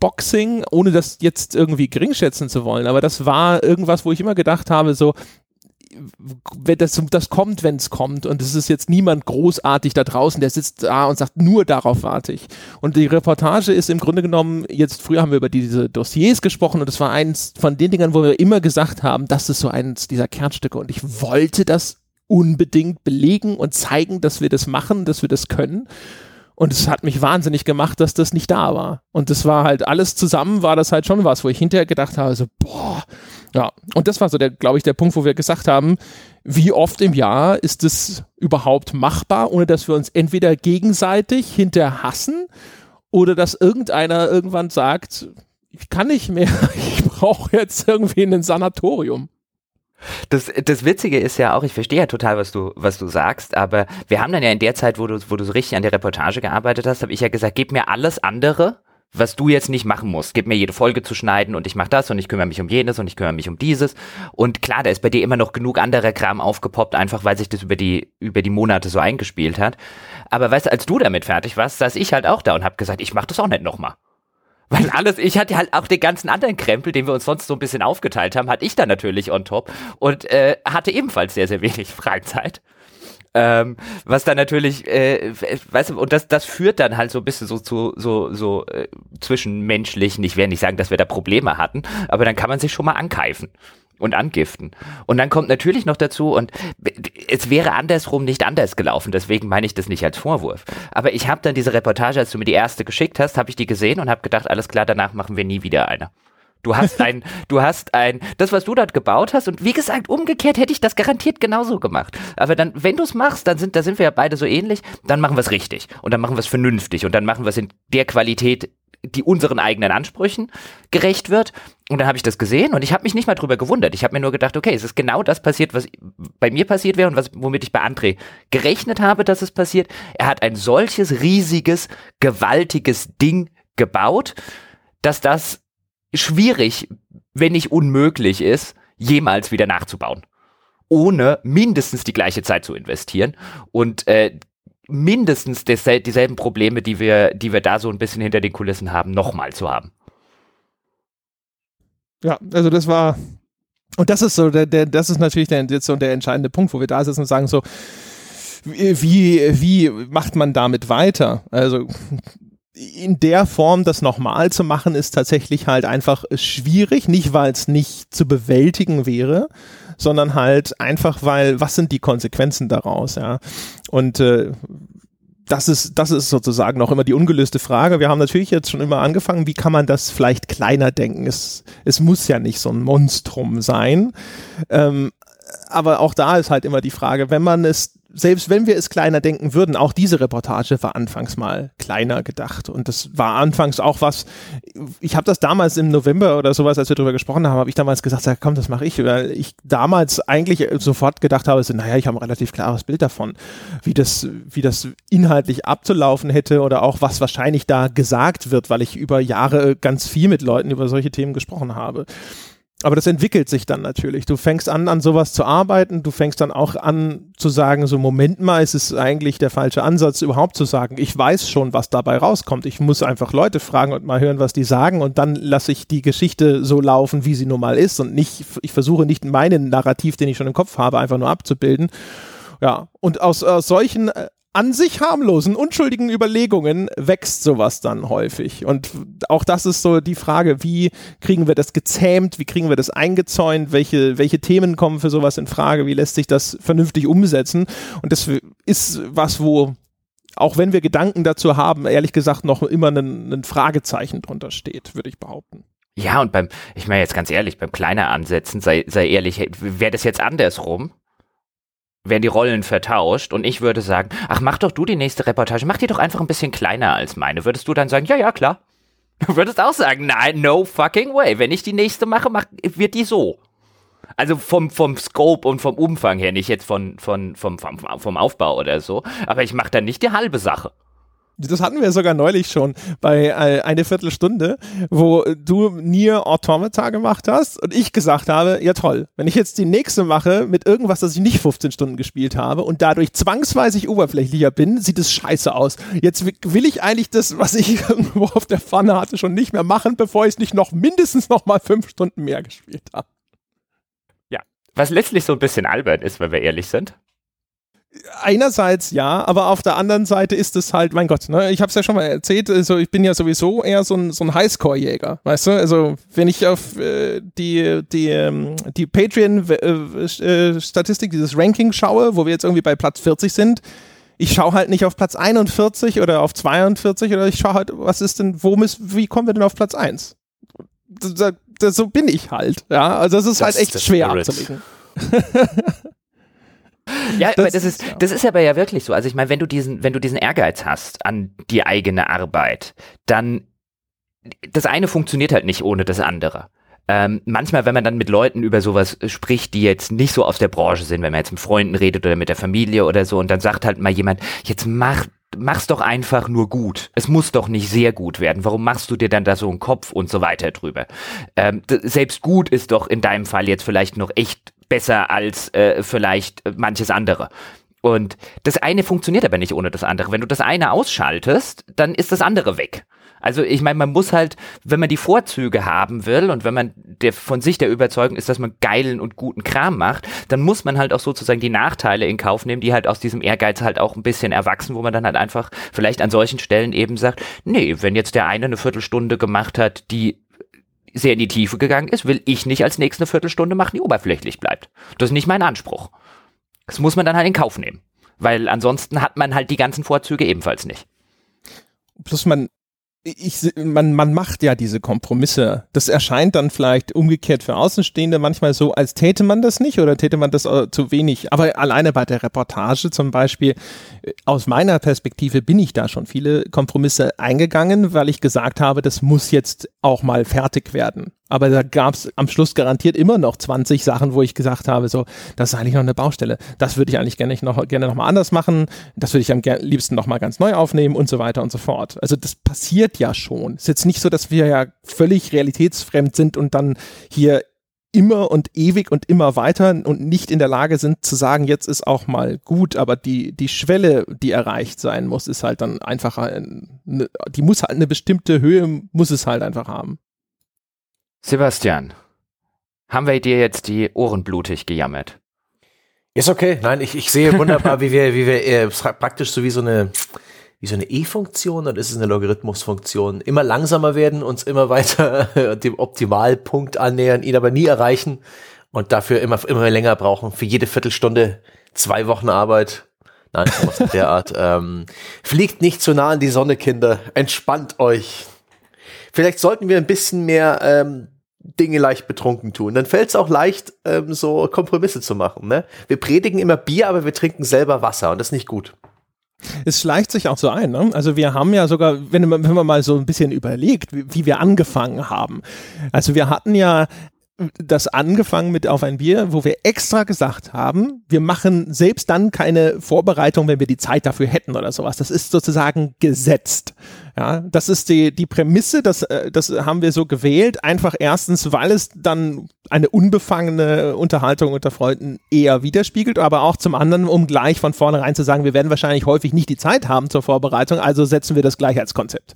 Unboxing, ohne das jetzt irgendwie geringschätzen zu wollen, aber das war irgendwas, wo ich immer gedacht habe, so, das, das kommt, wenn es kommt. Und es ist jetzt niemand großartig da draußen, der sitzt da und sagt, nur darauf warte ich. Und die Reportage ist im Grunde genommen, jetzt früher haben wir über diese Dossiers gesprochen und das war eins von den Dingern, wo wir immer gesagt haben, das ist so eins dieser Kernstücke. Und ich wollte das unbedingt belegen und zeigen, dass wir das machen, dass wir das können. Und es hat mich wahnsinnig gemacht, dass das nicht da war. Und das war halt alles zusammen, war das halt schon was, wo ich hinterher gedacht habe, so, boah, ja. Und das war so der, glaube ich, der Punkt, wo wir gesagt haben, wie oft im Jahr ist es überhaupt machbar, ohne dass wir uns entweder gegenseitig hinterher hassen oder dass irgendeiner irgendwann sagt, ich kann nicht mehr, ich brauche jetzt irgendwie ein Sanatorium. Das, das Witzige ist ja auch, ich verstehe ja total, was du, was du sagst, aber wir haben dann ja in der Zeit, wo du, wo du so richtig an der Reportage gearbeitet hast, habe ich ja gesagt, gib mir alles andere, was du jetzt nicht machen musst. Gib mir jede Folge zu schneiden und ich mache das und ich kümmere mich um jenes und ich kümmere mich um dieses. Und klar, da ist bei dir immer noch genug anderer Kram aufgepoppt, einfach weil sich das über die, über die Monate so eingespielt hat. Aber weißt du, als du damit fertig warst, saß ich halt auch da und habe gesagt, ich mach das auch nicht nochmal. Weil alles, ich hatte halt auch den ganzen anderen Krempel, den wir uns sonst so ein bisschen aufgeteilt haben, hatte ich dann natürlich on top und äh, hatte ebenfalls sehr, sehr wenig Freizeit. Ähm, was dann natürlich, äh, weißt du, und das, das führt dann halt so ein bisschen so zu so, so äh, zwischenmenschlichen, ich werde nicht sagen, dass wir da Probleme hatten, aber dann kann man sich schon mal ankeifen und angiften. Und dann kommt natürlich noch dazu, und es wäre andersrum nicht anders gelaufen, deswegen meine ich das nicht als Vorwurf. Aber ich habe dann diese Reportage, als du mir die erste geschickt hast, habe ich die gesehen und habe gedacht, alles klar, danach machen wir nie wieder eine. Du hast ein, du hast ein, das, was du dort gebaut hast, und wie gesagt, umgekehrt hätte ich das garantiert genauso gemacht. Aber dann, wenn du es machst, dann sind, da sind wir ja beide so ähnlich, dann machen wir es richtig. Und dann machen wir es vernünftig. Und dann machen wir es in der Qualität, die unseren eigenen Ansprüchen gerecht wird. Und dann habe ich das gesehen und ich habe mich nicht mal drüber gewundert. Ich habe mir nur gedacht, okay, es ist genau das passiert, was bei mir passiert wäre und was, womit ich bei André gerechnet habe, dass es passiert. Er hat ein solches riesiges, gewaltiges Ding gebaut, dass das schwierig, wenn nicht unmöglich ist, jemals wieder nachzubauen. Ohne mindestens die gleiche Zeit zu investieren und äh, mindestens desel dieselben Probleme, die wir, die wir da so ein bisschen hinter den Kulissen haben, nochmal zu haben. Ja, also das war, und das ist so, der, der, das ist natürlich der, jetzt so der entscheidende Punkt, wo wir da sitzen und sagen so, wie, wie macht man damit weiter? Also in der Form das nochmal zu machen, ist tatsächlich halt einfach schwierig. Nicht, weil es nicht zu bewältigen wäre, sondern halt einfach, weil, was sind die Konsequenzen daraus, ja? Und äh, das ist, das ist sozusagen noch immer die ungelöste Frage. Wir haben natürlich jetzt schon immer angefangen, wie kann man das vielleicht kleiner denken? Es, es muss ja nicht so ein Monstrum sein. Ähm, aber auch da ist halt immer die Frage, wenn man es selbst wenn wir es kleiner denken würden, auch diese Reportage war anfangs mal kleiner gedacht. Und das war anfangs auch was, ich habe das damals im November oder sowas, als wir darüber gesprochen haben, habe ich damals gesagt, ja, komm, das mache ich, weil ich damals eigentlich sofort gedacht habe, so, naja, ich habe ein relativ klares Bild davon, wie das, wie das inhaltlich abzulaufen hätte oder auch was wahrscheinlich da gesagt wird, weil ich über Jahre ganz viel mit Leuten über solche Themen gesprochen habe aber das entwickelt sich dann natürlich. Du fängst an, an sowas zu arbeiten. Du fängst dann auch an zu sagen, so Moment mal, ist es eigentlich der falsche Ansatz, überhaupt zu sagen, ich weiß schon, was dabei rauskommt. Ich muss einfach Leute fragen und mal hören, was die sagen und dann lasse ich die Geschichte so laufen, wie sie nun mal ist und nicht, ich versuche nicht meinen Narrativ, den ich schon im Kopf habe, einfach nur abzubilden. Ja, und aus, aus solchen äh, an sich harmlosen, unschuldigen Überlegungen wächst sowas dann häufig. Und auch das ist so die Frage, wie kriegen wir das gezähmt, wie kriegen wir das eingezäunt, welche, welche Themen kommen für sowas in Frage, wie lässt sich das vernünftig umsetzen. Und das ist was, wo auch wenn wir Gedanken dazu haben, ehrlich gesagt noch immer ein, Fragezeichen drunter steht, würde ich behaupten. Ja, und beim, ich meine jetzt ganz ehrlich, beim kleiner Ansetzen, sei, sei ehrlich, wäre das jetzt andersrum, wären die Rollen vertauscht und ich würde sagen, ach, mach doch du die nächste Reportage, mach die doch einfach ein bisschen kleiner als meine. Würdest du dann sagen, ja, ja, klar. Du würdest auch sagen, nein, no fucking way. Wenn ich die nächste mache, mach, wird die so. Also vom, vom Scope und vom Umfang her, nicht jetzt von, von, vom, vom, vom Aufbau oder so. Aber ich mache dann nicht die halbe Sache das hatten wir sogar neulich schon bei äh, eine Viertelstunde, wo du Nier Automata gemacht hast und ich gesagt habe, ja toll, wenn ich jetzt die nächste mache mit irgendwas, das ich nicht 15 Stunden gespielt habe und dadurch zwangsweise oberflächlicher bin, sieht es scheiße aus. Jetzt will ich eigentlich das, was ich irgendwo auf der Pfanne hatte, schon nicht mehr machen, bevor ich es nicht noch mindestens noch mal fünf Stunden mehr gespielt habe. Ja, was letztlich so ein bisschen albern ist, wenn wir ehrlich sind einerseits ja, aber auf der anderen Seite ist es halt, mein Gott, ne, ich habe es ja schon mal erzählt, also ich bin ja sowieso eher so ein, so ein Highscore-Jäger, weißt du? Also wenn ich auf äh, die, die, ähm, die Patreon-Statistik, äh, dieses Ranking schaue, wo wir jetzt irgendwie bei Platz 40 sind, ich schaue halt nicht auf Platz 41 oder auf 42 oder ich schaue halt, was ist denn, wo müssen, wie kommen wir denn auf Platz 1? Das, das, so bin ich halt, ja, also es ist das halt echt schwer abzulegen. Ja, das, aber das ist, das ist aber ja wirklich so. Also ich meine, wenn du diesen, wenn du diesen Ehrgeiz hast an die eigene Arbeit, dann das eine funktioniert halt nicht ohne das andere. Ähm, manchmal, wenn man dann mit Leuten über sowas spricht, die jetzt nicht so aus der Branche sind, wenn man jetzt mit Freunden redet oder mit der Familie oder so, und dann sagt halt mal jemand, jetzt mach, mach's doch einfach nur gut. Es muss doch nicht sehr gut werden. Warum machst du dir dann da so einen Kopf und so weiter drüber? Ähm, selbst gut ist doch in deinem Fall jetzt vielleicht noch echt besser als äh, vielleicht manches andere. Und das eine funktioniert aber nicht ohne das andere. Wenn du das eine ausschaltest, dann ist das andere weg. Also ich meine, man muss halt, wenn man die Vorzüge haben will und wenn man der, von sich der Überzeugung ist, dass man geilen und guten Kram macht, dann muss man halt auch sozusagen die Nachteile in Kauf nehmen, die halt aus diesem Ehrgeiz halt auch ein bisschen erwachsen, wo man dann halt einfach vielleicht an solchen Stellen eben sagt, nee, wenn jetzt der eine eine Viertelstunde gemacht hat, die sehr in die Tiefe gegangen ist, will ich nicht als nächste Viertelstunde machen, die oberflächlich bleibt. Das ist nicht mein Anspruch. Das muss man dann halt in Kauf nehmen. Weil ansonsten hat man halt die ganzen Vorzüge ebenfalls nicht. Plus man ich, man, man macht ja diese Kompromisse. Das erscheint dann vielleicht umgekehrt für Außenstehende manchmal so, als täte man das nicht oder täte man das äh, zu wenig. Aber alleine bei der Reportage zum Beispiel, äh, aus meiner Perspektive bin ich da schon viele Kompromisse eingegangen, weil ich gesagt habe, das muss jetzt auch mal fertig werden. Aber da gab es am Schluss garantiert immer noch 20 Sachen, wo ich gesagt habe, so, das ist eigentlich noch eine Baustelle. Das würde ich eigentlich gerne noch, gerne noch mal anders machen. Das würde ich am liebsten noch mal ganz neu aufnehmen und so weiter und so fort. Also das passiert ja schon. Es ist jetzt nicht so, dass wir ja völlig realitätsfremd sind und dann hier immer und ewig und immer weiter und nicht in der Lage sind zu sagen, jetzt ist auch mal gut, aber die, die Schwelle, die erreicht sein muss, ist halt dann einfach, eine, die muss halt eine bestimmte Höhe, muss es halt einfach haben. Sebastian, haben wir dir jetzt die Ohren blutig gejammert? Ist okay. Nein, ich, ich sehe wunderbar, wie wir, wie wir äh, praktisch so wie so eine, wie so eine E-Funktion oder ist es eine Logarithmusfunktion? Immer langsamer werden, uns immer weiter dem Optimalpunkt annähern, ihn aber nie erreichen und dafür immer, immer länger brauchen. Für jede Viertelstunde zwei Wochen Arbeit. Nein, sowas in der Art. Ähm, fliegt nicht zu nah an die Sonne, Kinder. Entspannt euch. Vielleicht sollten wir ein bisschen mehr ähm, Dinge leicht betrunken tun. Dann fällt es auch leicht, ähm, so Kompromisse zu machen. Ne? Wir predigen immer Bier, aber wir trinken selber Wasser und das ist nicht gut. Es schleicht sich auch so ein. Ne? Also wir haben ja sogar, wenn, wenn man mal so ein bisschen überlegt, wie, wie wir angefangen haben. Also wir hatten ja das angefangen mit auf ein Bier, wo wir extra gesagt haben, wir machen selbst dann keine Vorbereitung, wenn wir die Zeit dafür hätten oder sowas. Das ist sozusagen gesetzt. Ja, das ist die, die Prämisse, das, äh, das haben wir so gewählt. Einfach erstens, weil es dann eine unbefangene Unterhaltung unter Freunden eher widerspiegelt, aber auch zum anderen, um gleich von vornherein zu sagen, wir werden wahrscheinlich häufig nicht die Zeit haben zur Vorbereitung, also setzen wir das gleich als Konzept.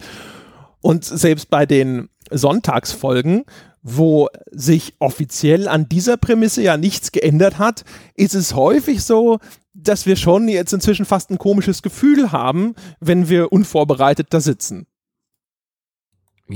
Und selbst bei den Sonntagsfolgen wo sich offiziell an dieser Prämisse ja nichts geändert hat, ist es häufig so, dass wir schon jetzt inzwischen fast ein komisches Gefühl haben, wenn wir unvorbereitet da sitzen.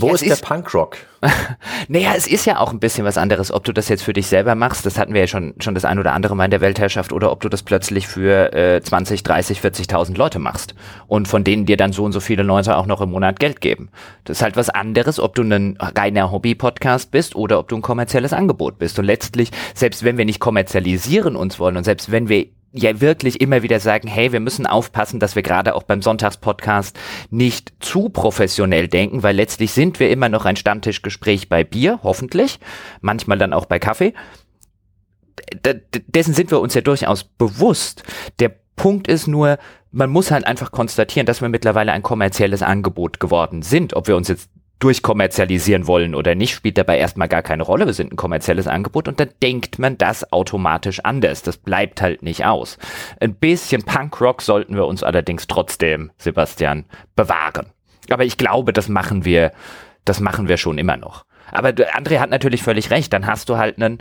Wo ja, ist, ist der Punkrock? naja, es ist ja auch ein bisschen was anderes, ob du das jetzt für dich selber machst, das hatten wir ja schon, schon das ein oder andere Mal in der Weltherrschaft, oder ob du das plötzlich für äh, 20, 30, 40.000 Leute machst und von denen dir dann so und so viele Leute auch noch im Monat Geld geben. Das ist halt was anderes, ob du ein reiner Hobby-Podcast bist oder ob du ein kommerzielles Angebot bist. Und letztlich, selbst wenn wir nicht kommerzialisieren uns wollen und selbst wenn wir ja wirklich immer wieder sagen, hey, wir müssen aufpassen, dass wir gerade auch beim Sonntagspodcast nicht zu professionell denken, weil letztlich sind wir immer noch ein Stammtischgespräch bei Bier, hoffentlich, manchmal dann auch bei Kaffee. D dessen sind wir uns ja durchaus bewusst. Der Punkt ist nur, man muss halt einfach konstatieren, dass wir mittlerweile ein kommerzielles Angebot geworden sind. Ob wir uns jetzt durchkommerzialisieren wollen oder nicht, spielt dabei erstmal gar keine Rolle. Wir sind ein kommerzielles Angebot und dann denkt man das automatisch anders. Das bleibt halt nicht aus. Ein bisschen Punkrock sollten wir uns allerdings trotzdem, Sebastian, bewahren. Aber ich glaube, das machen wir, das machen wir schon immer noch. Aber André hat natürlich völlig recht. Dann hast du halt einen,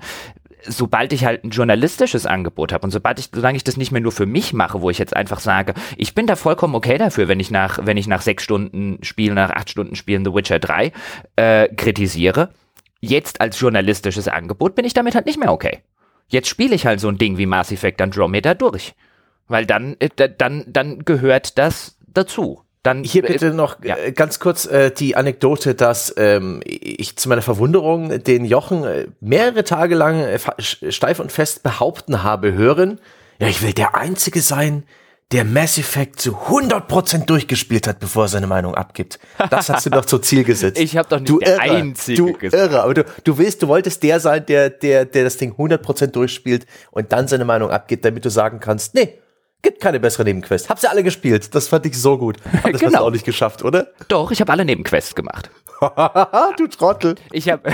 sobald ich halt ein journalistisches Angebot habe und sobald ich, solange ich das nicht mehr nur für mich mache, wo ich jetzt einfach sage, ich bin da vollkommen okay dafür, wenn ich nach, wenn ich nach sechs Stunden Spiel, nach acht Stunden Spielen The Witcher 3 äh, kritisiere, jetzt als journalistisches Angebot bin ich damit halt nicht mehr okay. Jetzt spiele ich halt so ein Ding wie Mass Effect Andromeda durch. Weil dann, äh, dann, dann gehört das dazu. Dann, Hier bitte noch ja. Äh, ganz kurz äh, die Anekdote, dass ähm, ich zu meiner Verwunderung den Jochen äh, mehrere Tage lang äh, steif und fest behaupten habe hören, ja, ich will der Einzige sein, der Mass Effect zu 100% durchgespielt hat, bevor er seine Meinung abgibt. Das hast du doch zum Ziel gesetzt. Ich habe doch nicht du der irre, Einzige du gesagt. Irre, aber du, du willst, du wolltest der sein, der, der, der das Ding 100% durchspielt und dann seine Meinung abgibt, damit du sagen kannst, nee, Gibt keine bessere Nebenquest. Hab sie alle gespielt. Das fand ich so gut. das genau. hast du auch nicht geschafft, oder? Doch, ich habe alle Nebenquests gemacht. du Trottel. Ich habe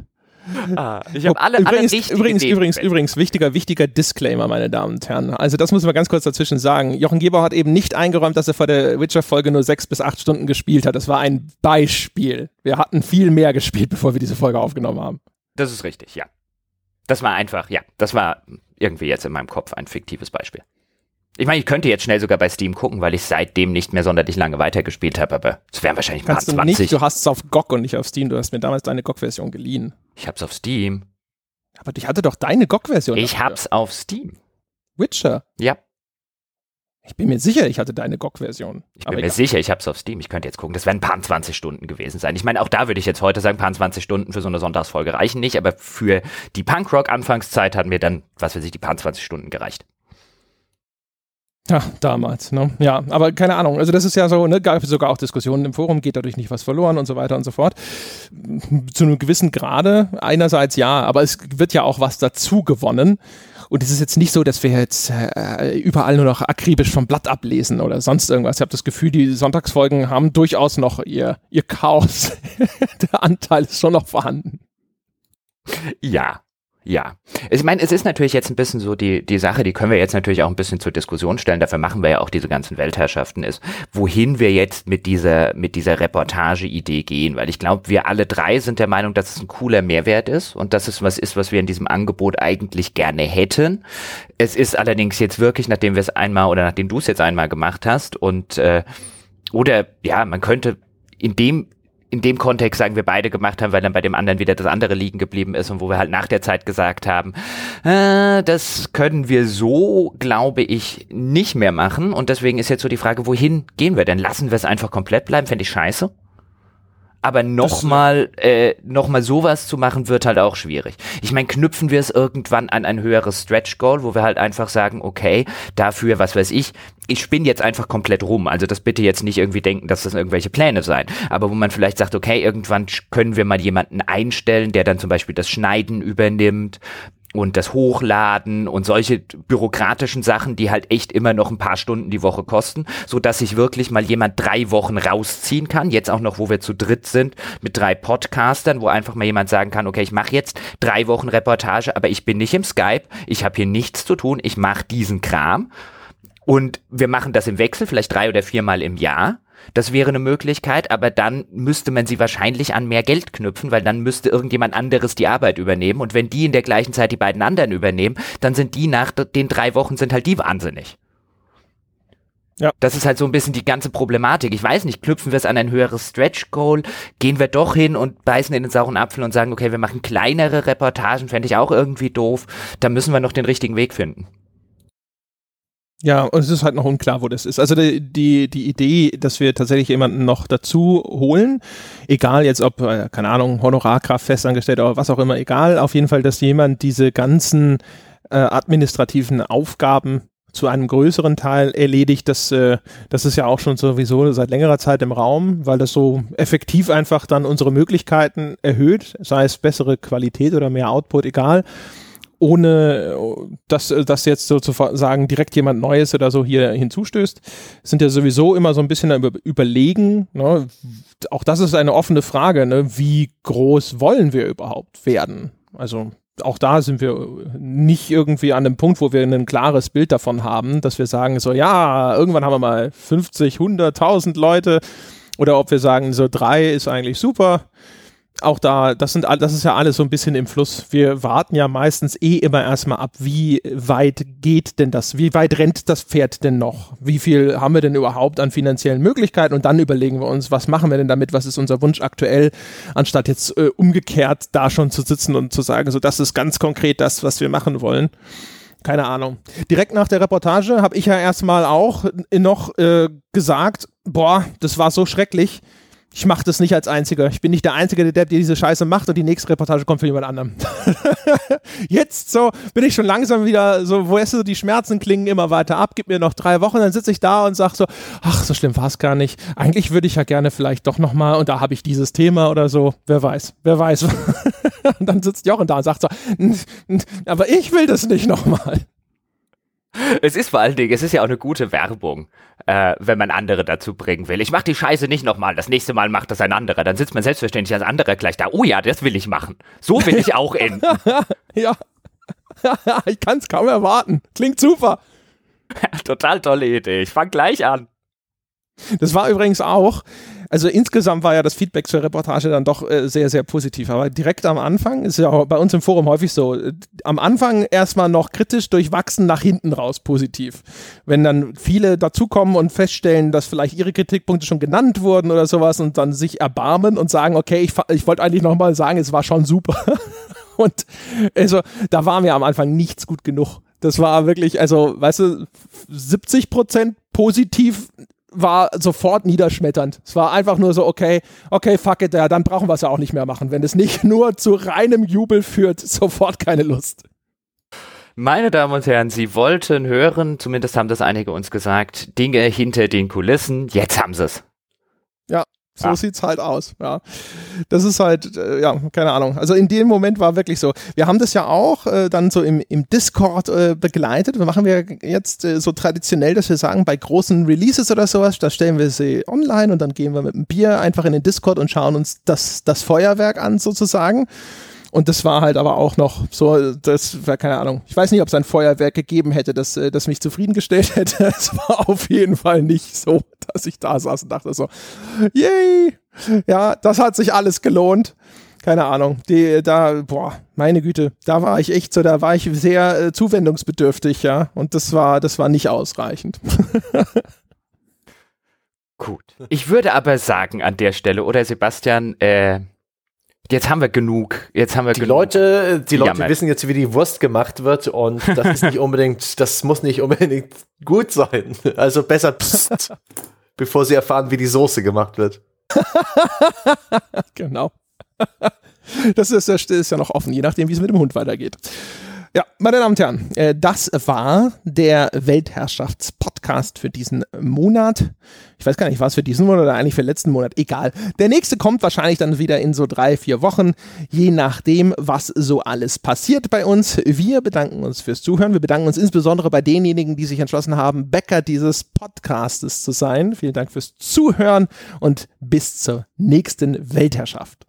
Ah, ich habe alle, übrigens, alle übrigens, übrigens, übrigens, wichtiger, wichtiger Disclaimer, meine Damen und Herren. Also das müssen wir ganz kurz dazwischen sagen. Jochen Gebauer hat eben nicht eingeräumt, dass er vor der Witcher-Folge nur sechs bis acht Stunden gespielt hat. Das war ein Beispiel. Wir hatten viel mehr gespielt, bevor wir diese Folge aufgenommen haben. Das ist richtig, ja. Das war einfach, ja, das war irgendwie jetzt in meinem Kopf ein fiktives Beispiel. Ich meine, ich könnte jetzt schnell sogar bei Steam gucken, weil ich seitdem nicht mehr sonderlich lange weitergespielt habe, aber es wären wahrscheinlich ein paar 20. Du, nicht, du hast es auf GOG und nicht auf Steam. Du hast mir damals deine GOG-Version geliehen. Ich hab's auf Steam. Aber ich hatte doch deine GOG-Version. Ich dafür. hab's auf Steam. Witcher? Ja. Ich bin mir sicher, ich hatte deine GOG-Version. Ich bin mir egal. sicher, ich hab's auf Steam. Ich könnte jetzt gucken. Das werden ein paar 20 Stunden gewesen sein. Ich meine, auch da würde ich jetzt heute sagen, ein paar 20 Stunden für so eine Sonntagsfolge reichen nicht, aber für die Punkrock-Anfangszeit hat mir dann, was weiß ich, die paar 20 Stunden gereicht. Ja, damals, ne? Ja, aber keine Ahnung. Also das ist ja so, ne, gab sogar auch Diskussionen im Forum, geht dadurch nicht was verloren und so weiter und so fort. Zu einem gewissen Grade, einerseits ja, aber es wird ja auch was dazu gewonnen. Und es ist jetzt nicht so, dass wir jetzt äh, überall nur noch akribisch vom Blatt ablesen oder sonst irgendwas. Ich habe das Gefühl, die Sonntagsfolgen haben durchaus noch ihr, ihr Chaos. Der Anteil ist schon noch vorhanden. Ja, ja, ich meine, es ist natürlich jetzt ein bisschen so die, die Sache, die können wir jetzt natürlich auch ein bisschen zur Diskussion stellen, dafür machen wir ja auch diese ganzen Weltherrschaften, ist, wohin wir jetzt mit dieser, mit dieser Reportage-Idee gehen, weil ich glaube, wir alle drei sind der Meinung, dass es ein cooler Mehrwert ist und dass es was ist, was wir in diesem Angebot eigentlich gerne hätten. Es ist allerdings jetzt wirklich, nachdem wir es einmal oder nachdem du es jetzt einmal gemacht hast und äh, oder ja, man könnte in dem in dem Kontext sagen wir beide gemacht haben, weil dann bei dem anderen wieder das andere liegen geblieben ist und wo wir halt nach der Zeit gesagt haben, äh, das können wir so, glaube ich, nicht mehr machen. Und deswegen ist jetzt so die Frage, wohin gehen wir denn? Lassen wir es einfach komplett bleiben? Fände ich scheiße. Aber nochmal, äh, noch mal sowas zu machen, wird halt auch schwierig. Ich meine, knüpfen wir es irgendwann an ein höheres Stretch Goal, wo wir halt einfach sagen, okay, dafür, was weiß ich, ich spinne jetzt einfach komplett rum. Also das bitte jetzt nicht irgendwie denken, dass das irgendwelche Pläne seien. Aber wo man vielleicht sagt, okay, irgendwann können wir mal jemanden einstellen, der dann zum Beispiel das Schneiden übernimmt und das Hochladen und solche bürokratischen Sachen, die halt echt immer noch ein paar Stunden die Woche kosten, so dass sich wirklich mal jemand drei Wochen rausziehen kann. Jetzt auch noch, wo wir zu dritt sind mit drei Podcastern, wo einfach mal jemand sagen kann, okay, ich mache jetzt drei Wochen Reportage, aber ich bin nicht im Skype, ich habe hier nichts zu tun, ich mache diesen Kram und wir machen das im Wechsel, vielleicht drei oder viermal im Jahr das wäre eine Möglichkeit, aber dann müsste man sie wahrscheinlich an mehr Geld knüpfen, weil dann müsste irgendjemand anderes die Arbeit übernehmen. Und wenn die in der gleichen Zeit die beiden anderen übernehmen, dann sind die nach den drei Wochen sind halt die wahnsinnig. Ja. Das ist halt so ein bisschen die ganze Problematik. Ich weiß nicht, knüpfen wir es an ein höheres Stretch Goal? Gehen wir doch hin und beißen in den sauren Apfel und sagen, okay, wir machen kleinere Reportagen, fände ich auch irgendwie doof. Da müssen wir noch den richtigen Weg finden. Ja, und es ist halt noch unklar, wo das ist. Also die, die, die Idee, dass wir tatsächlich jemanden noch dazu holen, egal jetzt ob, äh, keine Ahnung, Honorarkraft, festangestellt oder was auch immer, egal, auf jeden Fall, dass jemand diese ganzen äh, administrativen Aufgaben zu einem größeren Teil erledigt. Das, äh, das ist ja auch schon sowieso seit längerer Zeit im Raum, weil das so effektiv einfach dann unsere Möglichkeiten erhöht, sei es bessere Qualität oder mehr Output, egal ohne dass, dass jetzt sozusagen direkt jemand Neues oder so hier hinzustößt, sind ja sowieso immer so ein bisschen über, überlegen. Ne? Auch das ist eine offene Frage, ne? wie groß wollen wir überhaupt werden? Also auch da sind wir nicht irgendwie an dem Punkt, wo wir ein klares Bild davon haben, dass wir sagen, so ja, irgendwann haben wir mal 50, 100, 1000 Leute oder ob wir sagen, so drei ist eigentlich super auch da, das sind das ist ja alles so ein bisschen im Fluss. Wir warten ja meistens eh immer erstmal ab, wie weit geht denn das? Wie weit rennt das Pferd denn noch? Wie viel haben wir denn überhaupt an finanziellen Möglichkeiten? Und dann überlegen wir uns, was machen wir denn damit? Was ist unser Wunsch aktuell? Anstatt jetzt äh, umgekehrt da schon zu sitzen und zu sagen, so das ist ganz konkret das, was wir machen wollen. Keine Ahnung. Direkt nach der Reportage habe ich ja erstmal auch noch äh, gesagt, boah, das war so schrecklich ich mache das nicht als Einziger. Ich bin nicht der Einzige, der, der diese Scheiße macht und die nächste Reportage kommt von jemand anderem. Jetzt so bin ich schon langsam wieder so, wo weißt du, die Schmerzen klingen immer weiter ab, gib mir noch drei Wochen, dann sitze ich da und sag so, ach, so schlimm war es gar nicht. Eigentlich würde ich ja gerne vielleicht doch nochmal und da habe ich dieses Thema oder so. Wer weiß, wer weiß. und dann sitzt Jochen da und sagt so, aber ich will das nicht nochmal. Es ist vor allen Dingen, es ist ja auch eine gute Werbung, äh, wenn man andere dazu bringen will. Ich mach die Scheiße nicht nochmal, das nächste Mal macht das ein anderer. Dann sitzt man selbstverständlich als anderer gleich da. Oh ja, das will ich machen. So will ich auch enden. ja. ich kann es kaum erwarten. Klingt super. Total tolle Idee. Ich fang gleich an. Das war übrigens auch, also insgesamt war ja das Feedback zur Reportage dann doch äh, sehr, sehr positiv. Aber direkt am Anfang, ist ja auch bei uns im Forum häufig so, äh, am Anfang erstmal noch kritisch durchwachsen, nach hinten raus positiv. Wenn dann viele dazukommen und feststellen, dass vielleicht ihre Kritikpunkte schon genannt wurden oder sowas und dann sich erbarmen und sagen, okay, ich, ich wollte eigentlich nochmal sagen, es war schon super. und also da war mir am Anfang nichts gut genug. Das war wirklich, also, weißt du, 70 Prozent positiv war sofort niederschmetternd. Es war einfach nur so, okay, okay, fuck it, ja, dann brauchen wir es ja auch nicht mehr machen. Wenn es nicht nur zu reinem Jubel führt, sofort keine Lust. Meine Damen und Herren, Sie wollten hören, zumindest haben das einige uns gesagt, Dinge hinter den Kulissen. Jetzt haben sie es. Ja, so ja. sieht's halt aus. Ja, das ist halt, äh, ja, keine Ahnung. Also in dem Moment war wirklich so. Wir haben das ja auch äh, dann so im, im Discord äh, begleitet. Wir machen wir jetzt äh, so traditionell, dass wir sagen, bei großen Releases oder sowas, da stellen wir sie online und dann gehen wir mit einem Bier einfach in den Discord und schauen uns das, das Feuerwerk an sozusagen. Und das war halt aber auch noch so, das war keine Ahnung. Ich weiß nicht, ob es ein Feuerwerk gegeben hätte, das, äh, das mich zufriedengestellt hätte. Es war auf jeden Fall nicht so, dass ich da saß und dachte so, yay! Ja, das hat sich alles gelohnt. Keine Ahnung. Die, da, boah, meine Güte, da war ich echt so, da war ich sehr äh, zuwendungsbedürftig, ja. Und das war, das war nicht ausreichend. Gut. Ich würde aber sagen an der Stelle, oder Sebastian, äh, Jetzt haben wir genug. Jetzt haben wir die genug. Leute, die Leute wissen jetzt, wie die Wurst gemacht wird und das ist nicht unbedingt, das muss nicht unbedingt gut sein. Also besser pst, bevor sie erfahren, wie die Soße gemacht wird. genau. Das ist, das ist ja noch offen, je nachdem, wie es mit dem Hund weitergeht. Ja, meine Damen und Herren, äh, das war der Weltherrschaftspodcast für diesen Monat. Ich weiß gar nicht, was für diesen Monat oder eigentlich für letzten Monat. Egal. Der nächste kommt wahrscheinlich dann wieder in so drei, vier Wochen, je nachdem, was so alles passiert bei uns. Wir bedanken uns fürs Zuhören. Wir bedanken uns insbesondere bei denjenigen, die sich entschlossen haben, Bäcker dieses Podcastes zu sein. Vielen Dank fürs Zuhören und bis zur nächsten Weltherrschaft.